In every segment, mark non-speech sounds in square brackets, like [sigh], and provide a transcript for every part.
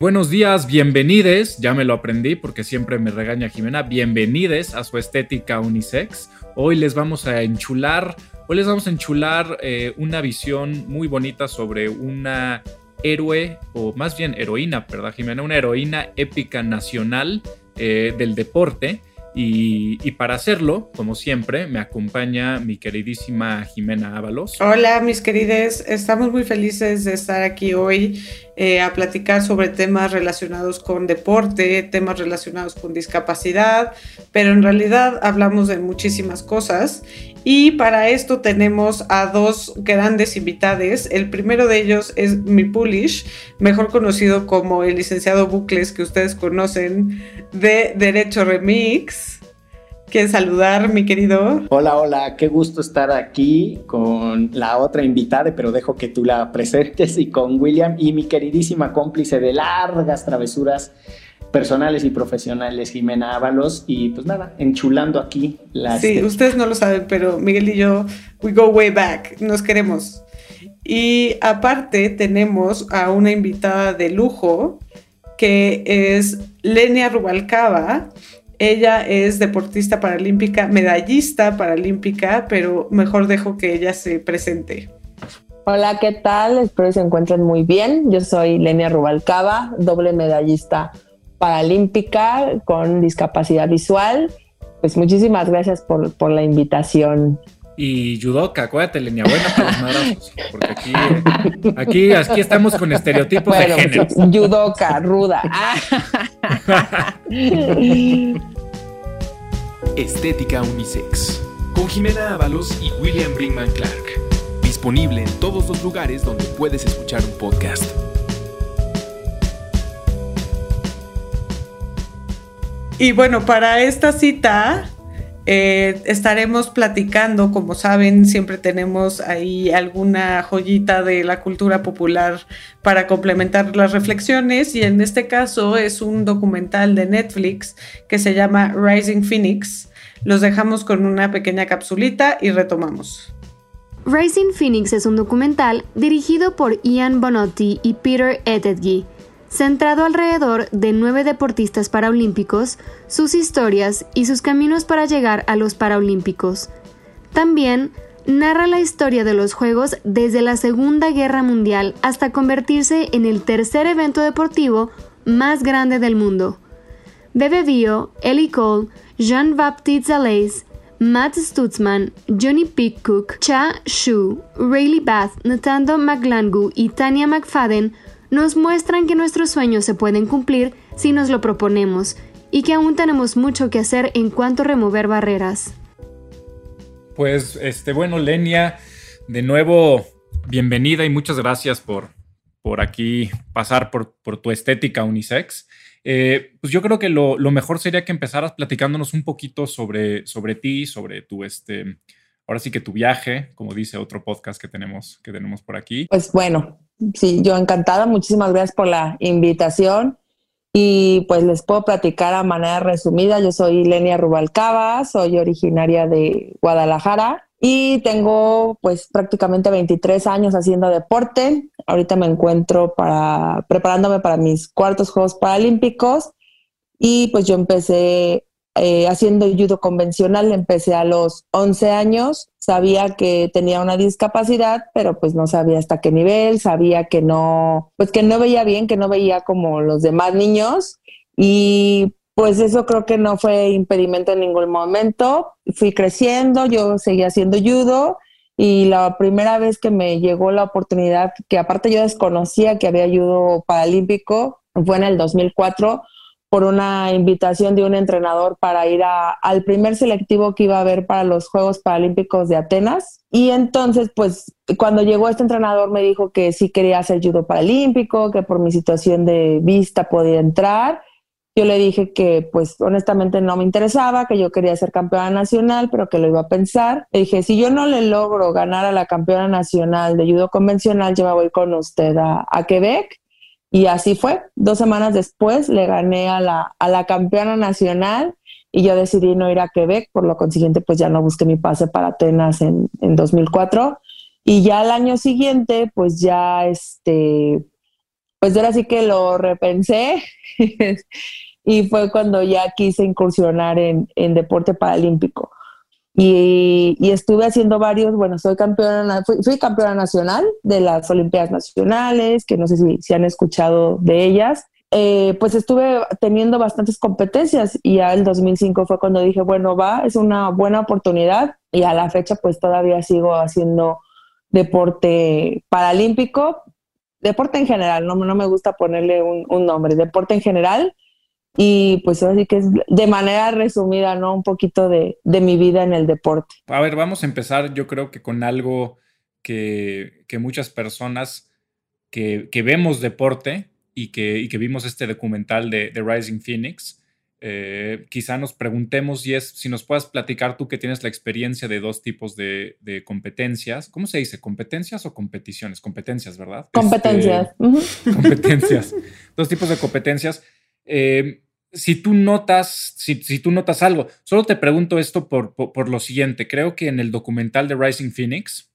Buenos días, bienvenides, ya me lo aprendí porque siempre me regaña Jimena, bienvenides a su estética unisex. Hoy les vamos a enchular, hoy les vamos a enchular eh, una visión muy bonita sobre una héroe, o más bien heroína, ¿verdad Jimena? Una heroína épica nacional eh, del deporte y, para hacerlo, como siempre, me acompaña mi queridísima Jimena Ábalos. Hola, mis queridos. Estamos muy felices de estar aquí hoy eh, a platicar sobre temas relacionados con deporte, temas relacionados con discapacidad, pero en realidad hablamos de muchísimas cosas. Y para esto tenemos a dos grandes invitados. El primero de ellos es mi Pulish, mejor conocido como el licenciado Bucles, que ustedes conocen de Derecho Remix. ¿Quieres saludar, mi querido? Hola, hola, qué gusto estar aquí con la otra invitada, pero dejo que tú la presentes y con William y mi queridísima cómplice de largas travesuras personales y profesionales, Jimena Ábalos, y pues nada, enchulando aquí la... Sí, ustedes no lo saben, pero Miguel y yo, we go way back, nos queremos. Y aparte tenemos a una invitada de lujo, que es Lenia Rubalcaba. Ella es deportista paralímpica, medallista paralímpica, pero mejor dejo que ella se presente. Hola, ¿qué tal? Espero que se encuentren muy bien. Yo soy Lenia Rubalcaba, doble medallista paralímpica con discapacidad visual. Pues muchísimas gracias por, por la invitación. Y judoka, acuérdate, Lenia, buena para los madrazos, porque aquí, aquí, aquí estamos con estereotipos de género. Judoka, ruda. Estética Unisex, con Jimena Ábalos y William Brinkman Clark. Disponible en todos los lugares donde puedes escuchar un podcast. Y bueno, para esta cita eh, estaremos platicando, como saben, siempre tenemos ahí alguna joyita de la cultura popular para complementar las reflexiones y en este caso es un documental de Netflix que se llama Rising Phoenix. Los dejamos con una pequeña capsulita y retomamos. Rising Phoenix es un documental dirigido por Ian Bonotti y Peter Etedgy centrado alrededor de nueve deportistas paraolímpicos, sus historias y sus caminos para llegar a los Paralímpicos. También narra la historia de los Juegos desde la Segunda Guerra Mundial hasta convertirse en el tercer evento deportivo más grande del mundo. Bebe Bio, Ellie Cole, Jean-Baptiste Zalais, Matt Stutzman, Johnny Pickcook, Cha Shu, Rayleigh Bath, Natando McGlangu y Tanya McFadden nos muestran que nuestros sueños se pueden cumplir si nos lo proponemos y que aún tenemos mucho que hacer en cuanto a remover barreras. Pues, este, bueno, Lenia, de nuevo, bienvenida y muchas gracias por, por aquí pasar por, tu estética unisex. Eh, pues yo creo que lo, mejor sería que empezaras platicándonos un poquito sobre, sobre ti, sobre tu, este, ahora sí que tu viaje, como dice otro podcast que tenemos, que tenemos por aquí. Pues bueno, Sí, yo encantada. Muchísimas gracias por la invitación. Y pues les puedo platicar a manera resumida. Yo soy Lenia Rubalcaba, soy originaria de Guadalajara y tengo pues prácticamente 23 años haciendo deporte. Ahorita me encuentro para, preparándome para mis cuartos Juegos Paralímpicos y pues yo empecé eh, haciendo judo convencional, empecé a los 11 años, sabía que tenía una discapacidad, pero pues no sabía hasta qué nivel, sabía que no, pues que no veía bien, que no veía como los demás niños y pues eso creo que no fue impedimento en ningún momento. Fui creciendo, yo seguía haciendo judo y la primera vez que me llegó la oportunidad, que aparte yo desconocía que había judo paralímpico, fue en el 2004 por una invitación de un entrenador para ir al primer selectivo que iba a haber para los Juegos Paralímpicos de Atenas. Y entonces, pues, cuando llegó este entrenador me dijo que sí quería hacer judo paralímpico, que por mi situación de vista podía entrar. Yo le dije que, pues, honestamente no me interesaba, que yo quería ser campeona nacional, pero que lo iba a pensar. Le dije, si yo no le logro ganar a la campeona nacional de judo convencional, yo me voy con usted a, a Quebec y así fue. Dos semanas después le gané a la, a la campeona nacional y yo decidí no ir a Quebec, por lo consiguiente pues ya no busqué mi pase para Atenas en, en 2004. Y ya al año siguiente pues ya este, pues ahora sí que lo repensé [laughs] y fue cuando ya quise incursionar en, deporte paralímpico. Y, estuve haciendo varios, bueno, soy campeona, fui, campeona nacional de las Olimpiadas Nacionales, que no sé si, si han escuchado de ellas. Eh, pues estuve teniendo bastantes competencias y ya el 2005 fue cuando dije, bueno, va, es una buena oportunidad y a la fecha pues todavía sigo haciendo deporte paralímpico, deporte en general, no, no me gusta ponerle un, nombre, deporte en general y pues así que es de manera resumida, ¿no? Un poquito de, mi vida en el deporte. A ver, vamos a empezar yo creo que con algo que, muchas personas que, que vemos deporte, y que, que vimos este documental de, Rising Phoenix, eh, quizá nos preguntemos y es si nos puedas platicar tú que tienes la experiencia de dos tipos de, competencias. ¿Cómo se dice? ¿Competencias o competiciones? Competencias, ¿verdad? Competencias. Este, competencias. dos tipos de competencias. Eh, si tú notas, si, tú notas algo, solo te pregunto esto por, por, lo siguiente. Creo que en el documental de Rising Phoenix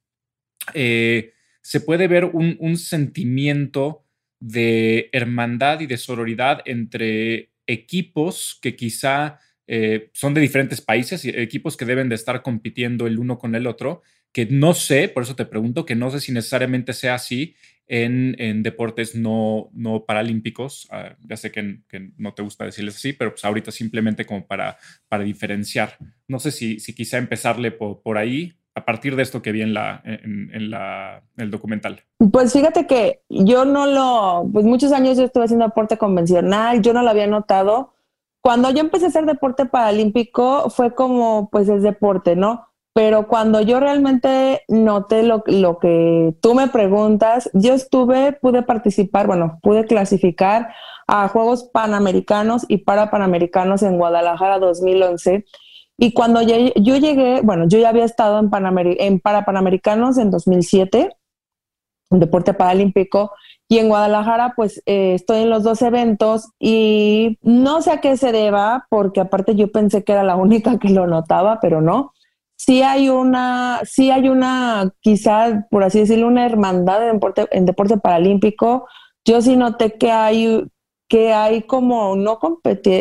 eh, se puede ver un, sentimiento de hermandad y de sororidad entre equipos que quizá eh, son de diferentes países y equipos que deben de estar compitiendo el uno con el otro, que no sé, por eso te pregunto, que no sé si necesariamente sea así en, deportes no, no paralímpicos. Ah, ya sé que, no te gusta decirles así, pero pues ahorita simplemente como para, para diferenciar. No sé si, si quizá empezarle por ahí a partir de esto que vi en, la, en, la, el documental? Pues fíjate que yo no lo, pues muchos años yo estuve haciendo deporte convencional, yo no lo había notado. Cuando yo empecé a hacer deporte paralímpico fue como, pues es deporte, ¿no? Pero cuando yo realmente noté lo, lo que tú me preguntas, yo estuve, pude participar, bueno, pude clasificar a Juegos Panamericanos y para Panamericanos en Guadalajara 2011 y cuando yo, llegué, bueno, yo ya había estado en, en para Panamericanos en 2007, en deporte paralímpico, y en Guadalajara, pues eh, estoy en los dos eventos y no sé a qué se deba, porque aparte yo pensé que era la única que lo notaba, pero no. Sí hay una, sí hay una, quizá, por así decirlo, una hermandad en deporte, en deporte paralímpico. Yo sí noté que hay que hay como no,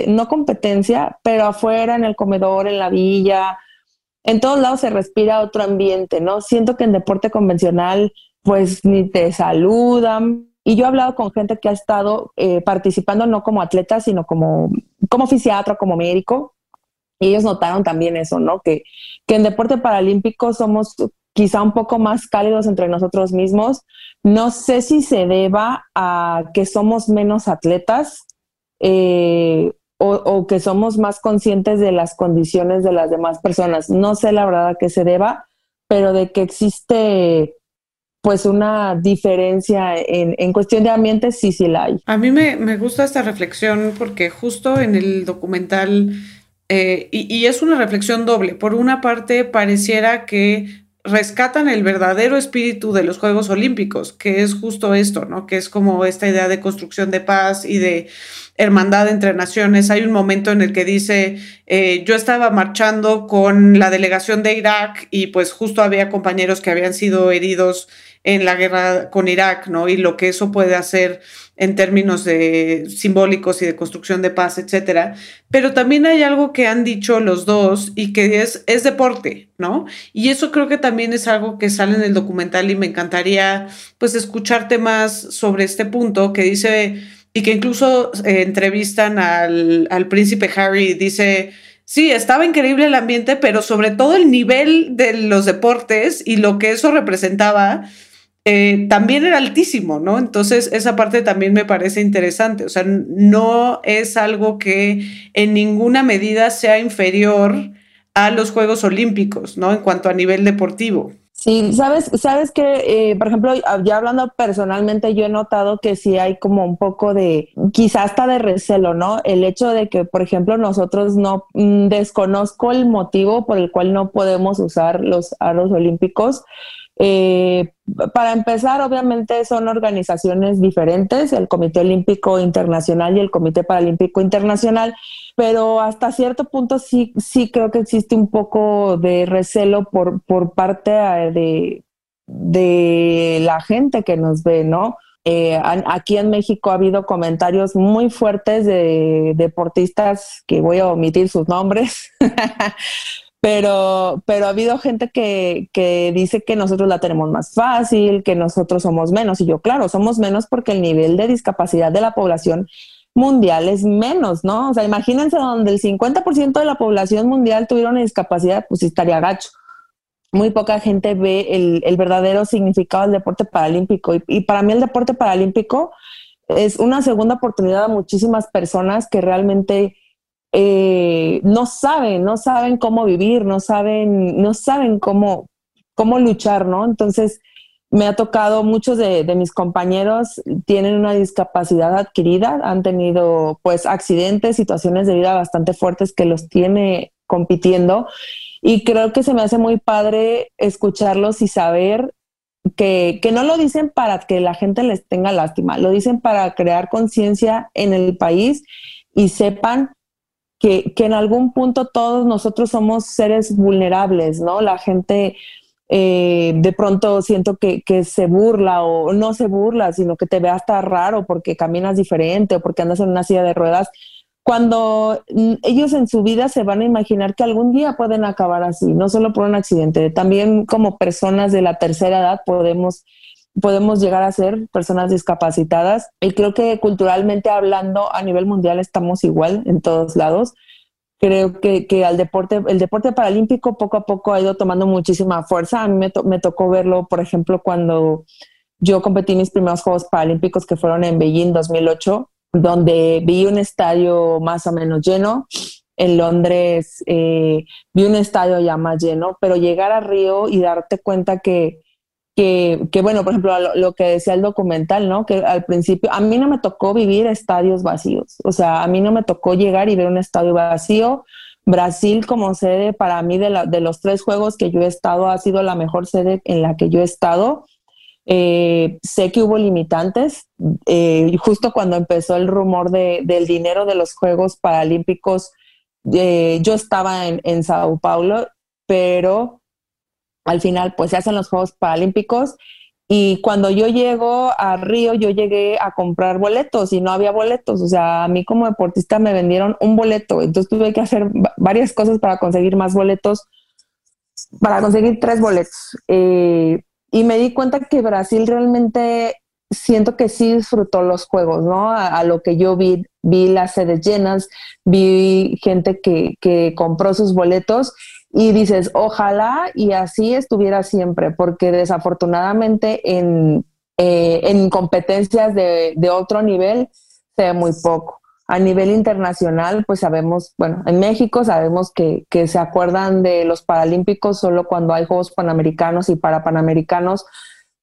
no competencia, pero afuera, en el comedor, en la villa, en todos lados se respira otro ambiente, ¿no? Siento que en deporte convencional, pues ni te saludan. Y yo he hablado con gente que ha estado eh, participando no como atleta, sino como, como fisiatra, como médico. Y ellos notaron también eso, ¿no? Que, que en deporte paralímpico somos quizá un poco más cálidos entre nosotros mismos. No sé si se deba a que somos menos atletas eh, o, que somos más conscientes de las condiciones de las demás personas. No sé la verdad a qué se deba, pero de que existe pues una diferencia en, cuestión de ambiente, sí, sí la hay. A mí me, gusta esta reflexión porque justo en el documental, eh, y, es una reflexión doble, por una parte pareciera que rescatan el verdadero espíritu de los Juegos Olímpicos, que es justo esto, ¿no? Que es como esta idea de construcción de paz y de hermandad entre naciones. Hay un momento en el que dice, eh, yo estaba marchando con la delegación de Irak y pues justo había compañeros que habían sido heridos en la guerra con Irak, ¿no? Y lo que eso puede hacer en términos de simbólicos y de construcción de paz, etcétera. Pero también hay algo que han dicho los dos y que es, es deporte, ¿no? Y eso creo que también es algo que sale en el documental y me encantaría pues escucharte más sobre este punto que dice y que incluso eh, entrevistan al, al príncipe Harry y dice, sí, estaba increíble el ambiente, pero sobre todo el nivel de los deportes y lo que eso representaba eh, también era altísimo, ¿no? Entonces, esa parte también me parece interesante. O sea, no es algo que en ninguna medida sea inferior a los Juegos Olímpicos, ¿no? En cuanto a nivel deportivo. Sí, sabes, sabes que, eh, por ejemplo, ya hablando personalmente, yo he notado que sí hay como un poco de, quizás hasta de recelo, ¿no? El hecho de que, por ejemplo, nosotros no mm, desconozco el motivo por el cual no podemos usar los aros olímpicos. Eh, para empezar, obviamente son organizaciones diferentes, el Comité Olímpico Internacional y el Comité Paralímpico Internacional, pero hasta cierto punto sí, sí creo que existe un poco de recelo por, por parte eh, de, de la gente que nos ve, ¿no? Eh, aquí en México ha habido comentarios muy fuertes de deportistas que voy a omitir sus nombres, [laughs] pero, pero ha habido gente que, que, dice que nosotros la tenemos más fácil, que nosotros somos menos. Y yo, claro, somos menos porque el nivel de discapacidad de la población mundial es menos, ¿no? O sea, imagínense donde el 50% de la población mundial tuviera una discapacidad, pues estaría gacho muy poca gente ve el, verdadero significado del deporte paralímpico. Y, para mí el deporte paralímpico es una segunda oportunidad a muchísimas personas que realmente eh, no saben, no saben cómo vivir, no saben, no saben cómo, cómo luchar, ¿no? Entonces, me ha tocado, muchos de, de, mis compañeros tienen una discapacidad adquirida, han tenido pues accidentes, situaciones de vida bastante fuertes que los tiene compitiendo y creo que se me hace muy padre escucharlos y saber que, no lo dicen para que la gente les tenga lástima, lo dicen para crear conciencia en el país y sepan que, en algún punto todos nosotros somos seres vulnerables, ¿no? La gente eh, de pronto siento que, que, se burla o no se burla, sino que te ve hasta raro porque caminas diferente o porque andas en una silla de ruedas cuando mm, ellos en su vida se van a imaginar que algún día pueden acabar así, no solo por un accidente, también como personas de la tercera edad podemos podemos llegar a ser personas discapacitadas y creo que culturalmente hablando a nivel mundial estamos igual en todos lados. Creo que, que al deporte, el deporte paralímpico poco a poco ha ido tomando muchísima fuerza. A mí me, tocó verlo, por ejemplo, cuando yo competí mis primeros Juegos Paralímpicos que fueron en Beijing 2008 donde vi un estadio más o menos lleno. En Londres eh, vi un estadio ya más lleno, pero llegar a Río y darte cuenta que, que, bueno, por ejemplo, lo, que decía el documental, ¿no? Que al principio, a mí no me tocó vivir estadios vacíos, o sea, a mí no me tocó llegar y ver un estadio vacío. Brasil como sede, para mí, de, de los tres juegos que yo he estado, ha sido la mejor sede en la que yo he estado. Eh, sé que hubo limitantes. Eh, justo cuando empezó el rumor de, del dinero de los Juegos Paralímpicos, eh, yo estaba en, en, Sao Paulo, pero al final pues se hacen los Juegos Paralímpicos y cuando yo llego a Río, yo llegué a comprar boletos y no había boletos. O sea, a mí como deportista me vendieron un boleto, entonces tuve que hacer varias cosas para conseguir más boletos, para conseguir tres boletos. Eh, y me di cuenta que Brasil realmente siento que sí disfrutó los juegos, ¿no? A, lo que yo vi, vi las sedes llenas, vi gente que, que compró sus boletos y dices, ojalá y así estuviera siempre, porque desafortunadamente en, eh, en competencias de, de, otro nivel se ve muy poco. A nivel internacional, pues sabemos, bueno, en México sabemos que, que, se acuerdan de los Paralímpicos solo cuando hay Juegos Panamericanos y para Panamericanos,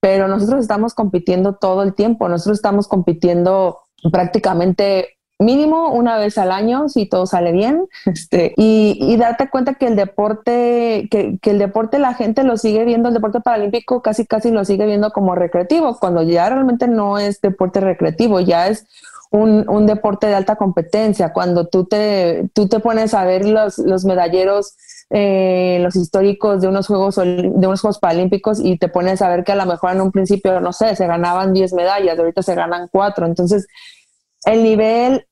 pero nosotros estamos compitiendo todo el tiempo, nosotros estamos compitiendo prácticamente mínimo una vez al año si todo sale bien [laughs] este, y, y darte cuenta que el deporte que, el deporte la gente lo sigue viendo el deporte paralímpico casi casi lo sigue viendo como recreativo cuando ya realmente no es deporte recreativo ya es un, un, deporte de alta competencia. Cuando tú te, tú te pones a ver los, los medalleros, eh, los históricos de unos, juegos, de unos Juegos Paralímpicos y te pones a ver que a lo mejor en un principio, no sé, se ganaban 10 medallas, ahorita se ganan 4. Entonces, el nivel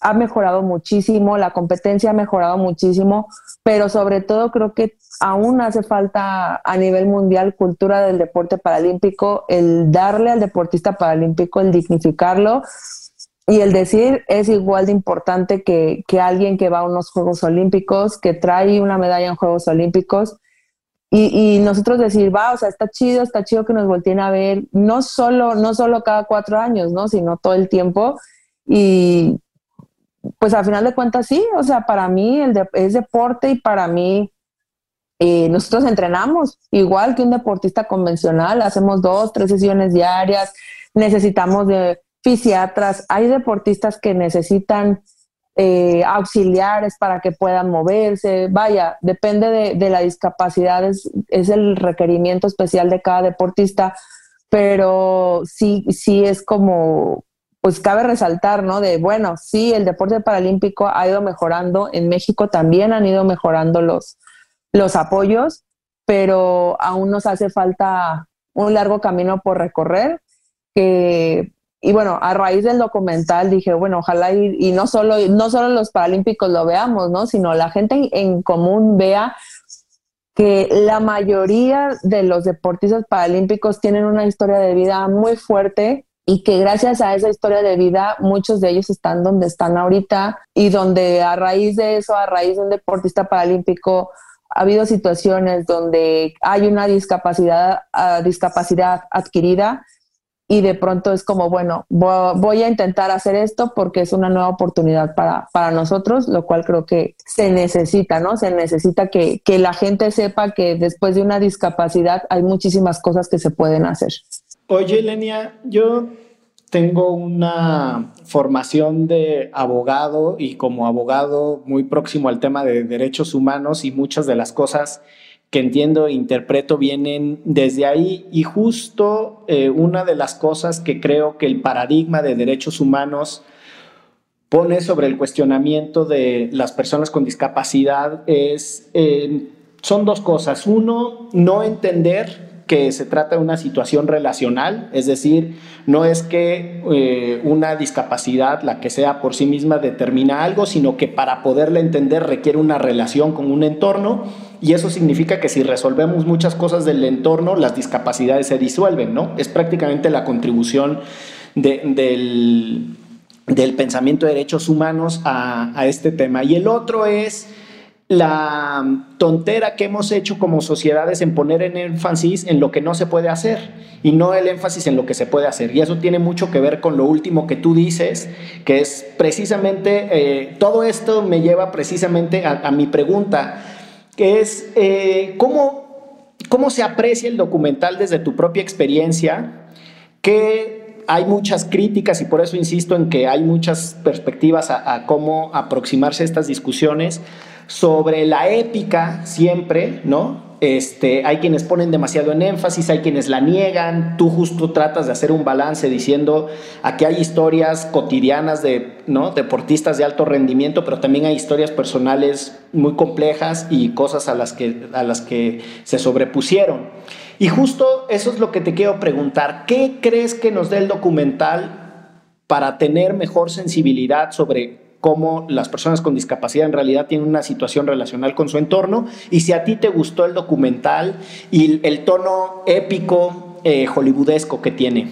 ha mejorado muchísimo, la competencia ha mejorado muchísimo, pero sobre todo creo que aún hace falta a nivel mundial cultura del deporte paralímpico, el darle al deportista paralímpico, el dignificarlo, y el decir es igual de importante que, que, alguien que va a unos Juegos Olímpicos, que trae una medalla en Juegos Olímpicos. Y, y, nosotros decir, va, o sea, está chido, está chido que nos volteen a ver, no solo, no solo cada cuatro años, ¿no? Sino todo el tiempo. Y pues al final de cuentas sí, o sea, para mí el es deporte y para mí eh, nosotros entrenamos igual que un deportista convencional, hacemos dos, tres sesiones diarias, necesitamos de fisiatras, hay deportistas que necesitan eh, auxiliares para que puedan moverse, vaya, depende de, la discapacidad, es, el requerimiento especial de cada deportista, pero sí, sí es como, pues cabe resaltar, ¿no? De, bueno, sí, el deporte paralímpico ha ido mejorando, en México también han ido mejorando los, los apoyos, pero aún nos hace falta un largo camino por recorrer y bueno, a raíz del documental dije, bueno, ojalá y, no solo no solo los paralímpicos lo veamos, ¿no? Sino la gente en común vea que la mayoría de los deportistas paralímpicos tienen una historia de vida muy fuerte y que gracias a esa historia de vida muchos de ellos están donde están ahorita y donde a raíz de eso, a raíz de un deportista paralímpico, ha habido situaciones donde hay una discapacidad, uh, discapacidad adquirida y de pronto es como, bueno, voy a intentar hacer esto porque es una nueva oportunidad para, para nosotros, lo cual creo que se necesita, ¿no? Se necesita que, que la gente sepa que después de una discapacidad hay muchísimas cosas que se pueden hacer. Oye, Lenia, yo tengo una formación de abogado y como abogado muy próximo al tema de derechos humanos y muchas de las cosas que entiendo e interpreto vienen desde ahí y justo eh, una de las cosas que creo que el paradigma de derechos humanos pone sobre el cuestionamiento de las personas con discapacidad es, eh, son dos cosas. Uno, no entender que se trata de una situación relacional, es decir, no es que eh, una discapacidad, la que sea por sí misma, determina algo, sino que para poderla entender requiere una relación con un entorno y eso significa que si resolvemos muchas cosas del entorno, las discapacidades se disuelven, ¿no? Es prácticamente la contribución del, pensamiento de derechos humanos a, a este tema. Y el otro es la tontera que hemos hecho como sociedades en poner en énfasis en lo que no se puede hacer y no el énfasis en lo que se puede hacer. Y eso tiene mucho que ver con lo último que tú dices, que es precisamente, eh, todo esto me lleva precisamente a, mi pregunta, que es, eh, ¿cómo, ¿cómo se aprecia el documental desde tu propia experiencia? que hay muchas críticas y por eso insisto en que hay muchas perspectivas a, a cómo aproximarse a estas discusiones sobre la épica siempre, ¿no? Este, hay quienes ponen demasiado en énfasis, hay quienes la niegan, tú justo tratas de hacer un balance diciendo aquí hay historias cotidianas de ¿no? deportistas de alto rendimiento, pero también hay historias personales muy complejas y cosas a las que, a las que se sobrepusieron. Y justo eso es lo que te quiero preguntar, ¿qué crees que nos dé el documental para tener mejor sensibilidad sobre cómo las personas con discapacidad en realidad tienen una situación relacional con su entorno y si a ti te gustó el documental y el tono épico eh, hollywoodesco que tiene.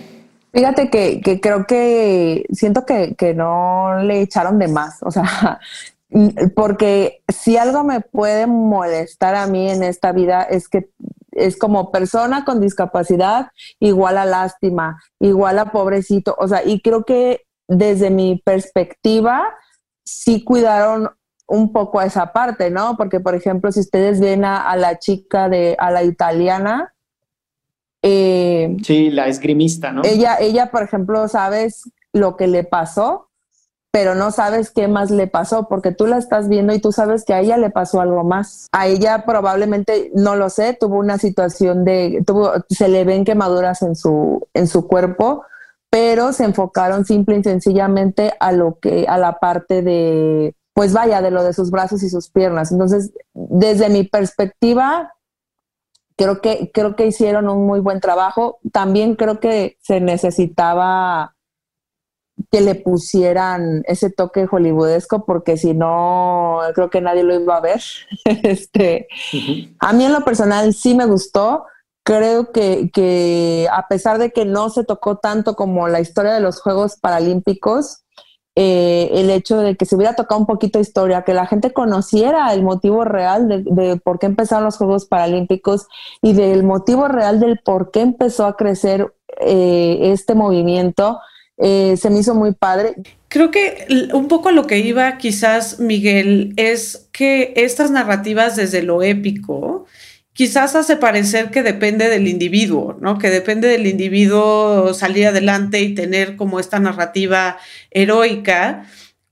Fíjate que, creo que siento que, que, no le echaron de más, o sea, [laughs] porque si algo me puede molestar a mí en esta vida es que es como persona con discapacidad igual a lástima, igual a pobrecito, o sea, y creo que desde mi perspectiva, sí cuidaron un poco a esa parte, ¿no? Porque, por ejemplo, si ustedes ven a, la chica de, a la italiana. Eh, sí, la esgrimista, ¿no? Ella, ella, por ejemplo, sabes lo que le pasó, pero no sabes qué más le pasó, porque tú la estás viendo y tú sabes que a ella le pasó algo más. A ella probablemente, no lo sé, tuvo una situación de, tuvo, se le ven quemaduras en su, en su cuerpo, pero se enfocaron simple y sencillamente a lo que, a la parte de, pues vaya, de lo de sus brazos y sus piernas. Entonces, desde mi perspectiva, creo que, creo que hicieron un muy buen trabajo. También creo que se necesitaba que le pusieran ese toque hollywoodesco porque si no creo que nadie lo iba a ver. [laughs] este, a mí en lo personal sí me gustó creo que, a pesar de que no se tocó tanto como la historia de los Juegos Paralímpicos, eh, el hecho de que se hubiera tocado un poquito de historia, que la gente conociera el motivo real de, por qué empezaron los Juegos Paralímpicos y del motivo real del por qué empezó a crecer eh, este movimiento, eh, se me hizo muy padre. Creo que un poco lo que iba quizás Miguel es que estas narrativas desde lo épico, quizás hace parecer que depende del individuo, ¿no? Que depende del individuo salir adelante y tener como esta narrativa heroica,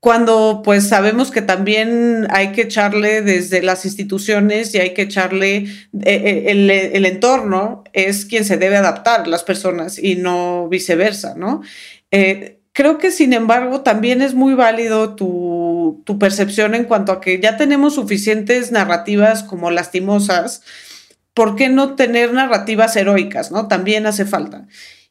cuando pues sabemos que también hay que echarle desde las instituciones y hay que echarle eh, eh, el, entorno es quien se debe adaptar, las personas, y no viceversa, ¿no? Eh, creo que sin embargo también es muy válido tu, tu percepción en cuanto a que ya tenemos suficientes narrativas como lastimosas, ¿por qué no tener narrativas heroicas? ¿no? También hace falta.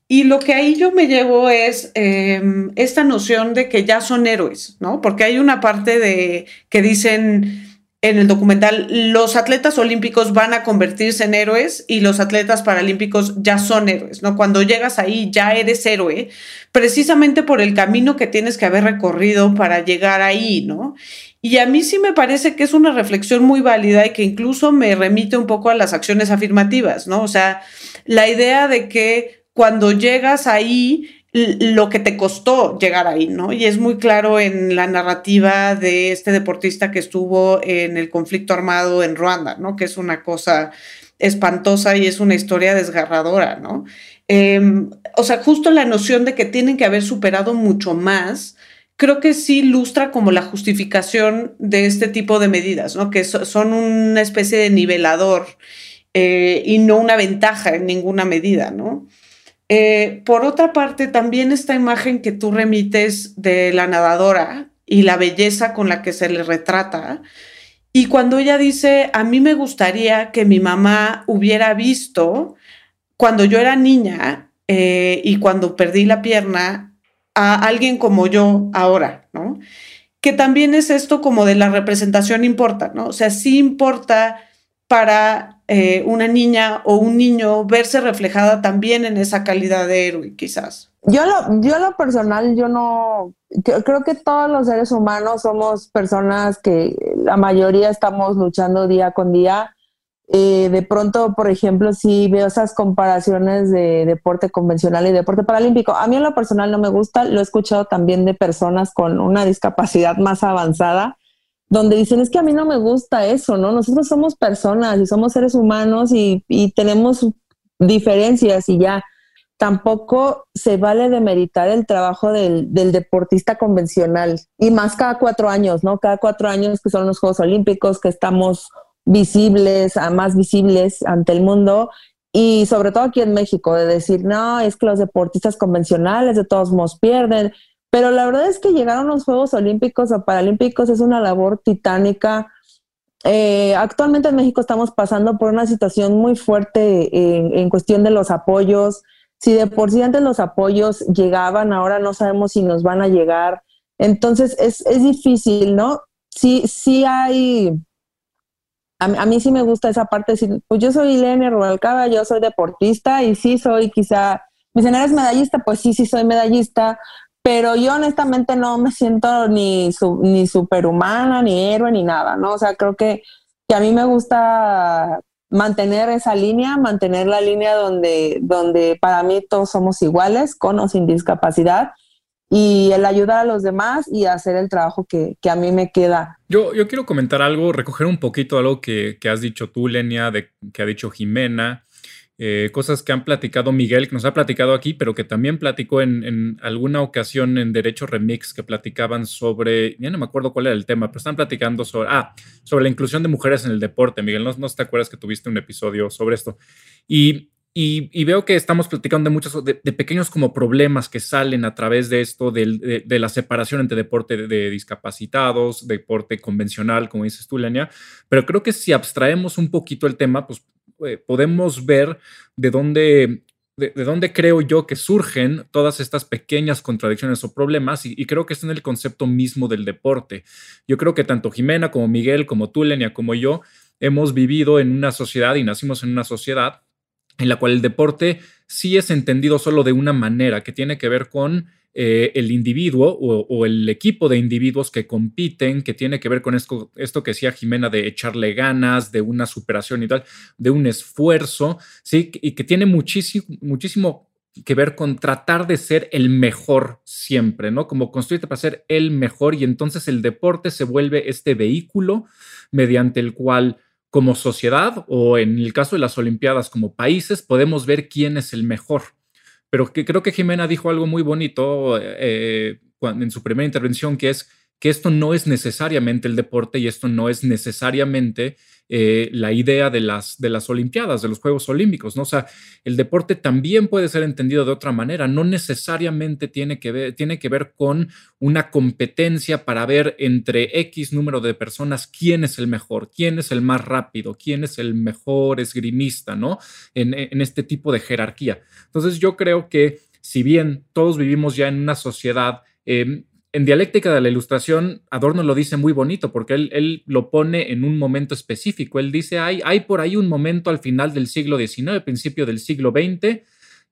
Y lo que ahí yo me llevo es em, esta noción de que ya son héroes, ¿no? Porque hay una parte de que dicen en el documental, los atletas olímpicos van a convertirse en héroes y los atletas paralímpicos ya son héroes, ¿no? Cuando llegas ahí ya eres héroe, precisamente por el camino que tienes que haber recorrido para llegar ahí, ¿no? Y a mí sí me parece que es una reflexión muy válida y que incluso me remite un poco a las acciones afirmativas, ¿no? O sea, la idea de que cuando llegas ahí, lo que te costó llegar ahí, ¿no? Y es muy claro en la narrativa de este deportista que estuvo en el conflicto armado en Ruanda, ¿no? Que es una cosa espantosa y es una historia desgarradora, ¿no? Em, o sea, justo la noción de que tienen que haber superado mucho más, creo que sí ilustra como la justificación de este tipo de medidas, ¿no? Que son una especie de nivelador eh, y no una ventaja en ninguna medida, ¿no? Eh, por otra parte, también esta imagen que tú remites de la nadadora y la belleza con la que se le retrata. Y cuando ella dice, a mí me gustaría que mi mamá hubiera visto cuando yo era niña eh, y cuando perdí la pierna a alguien como yo ahora, ¿no? Que también es esto como de la representación importa, ¿no? O sea, sí importa para eh, una niña o un niño verse reflejada también en esa calidad de héroe, quizás. Yo lo, yo lo personal, yo no, creo que todos los seres humanos somos personas que la mayoría estamos luchando día con día. Eh, de pronto, por ejemplo, si veo esas comparaciones de deporte convencional y deporte paralímpico, a mí en lo personal no me gusta, lo he escuchado también de personas con una discapacidad más avanzada donde dicen es que a mí no me gusta eso, ¿no? Nosotros somos personas y somos seres humanos y, tenemos diferencias y ya tampoco se vale demeritar el trabajo del, del, deportista convencional y más cada cuatro años, ¿no? Cada cuatro años que son los Juegos Olímpicos, que estamos visibles, más visibles ante el mundo y sobre todo aquí en México, de decir, no, es que los deportistas convencionales de todos modos pierden, pero la verdad es que llegar a los Juegos Olímpicos o Paralímpicos es una labor titánica. Eh, actualmente en México estamos pasando por una situación muy fuerte en, cuestión de los apoyos. Si de por sí antes los apoyos llegaban, ahora no sabemos si nos van a llegar. Entonces es, es difícil, ¿no? Sí, sí hay... A, mí sí me gusta esa parte de decir, pues yo soy Ilenia Rubalcaba, yo soy deportista y sí soy quizá, mi eres medallista, pues sí, sí soy medallista, pero yo honestamente no me siento ni, ni superhumana, ni héroe, ni nada, ¿no? O sea, creo que, que a mí me gusta mantener esa línea, mantener la línea donde, donde para mí todos somos iguales, con o sin discapacidad, y el ayudar a los demás y hacer el trabajo que, que a mí me queda. Yo, yo quiero comentar algo, recoger un poquito algo que, que has dicho tú, Lenia, de, que ha dicho Jimena, eh, cosas que han platicado Miguel, que nos ha platicado aquí, pero que también platicó en, alguna ocasión en Derecho Remix, que platicaban sobre, ya no me acuerdo cuál era el tema, pero están platicando sobre, ah, sobre la inclusión de mujeres en el deporte, Miguel, no, no te acuerdas que tuviste un episodio sobre esto. Y, y, veo que estamos platicando de muchos, de, pequeños como problemas que salen a través de esto, de, de la separación entre deporte de, discapacitados, deporte convencional, como dices tú, Lenia, pero creo que si abstraemos un poquito el tema, pues eh, podemos ver de dónde, de, dónde creo yo que surgen todas estas pequeñas contradicciones o problemas y, creo que es en el concepto mismo del deporte. Yo creo que tanto Jimena como Miguel, como tú, Lenia, como yo, hemos vivido en una sociedad y nacimos en una sociedad en la cual el deporte sí es entendido solo de una manera, que tiene que ver con eh, el individuo o, el equipo de individuos que compiten, que tiene que ver con esto, esto que decía Jimena de echarle ganas, de una superación y tal, de un esfuerzo, ¿sí? Y que tiene muchísimo, muchísimo que ver con tratar de ser el mejor siempre, ¿no? Como construirte para ser el mejor y entonces el deporte se vuelve este vehículo mediante el cual como sociedad o en el caso de las Olimpiadas como países podemos ver quién es el mejor. Pero que creo que Jimena dijo algo muy bonito eh, en su primera intervención, que es que esto no es necesariamente el deporte y esto no es necesariamente eh, la idea de las, de las Olimpiadas, de los Juegos Olímpicos, ¿no? O sea, el deporte también puede ser entendido de otra manera, no necesariamente tiene que ver, tiene que ver con una competencia para ver entre X número de personas quién es el mejor, quién es el más rápido, quién es el mejor esgrimista, ¿no? En, en este tipo de jerarquía. Entonces yo creo que si bien todos vivimos ya en una sociedad eh, en dialéctica de la ilustración, Adorno lo dice muy bonito porque él, lo pone en un momento específico. Él dice, hay, hay por ahí un momento al final del siglo XIX, principio del siglo XX,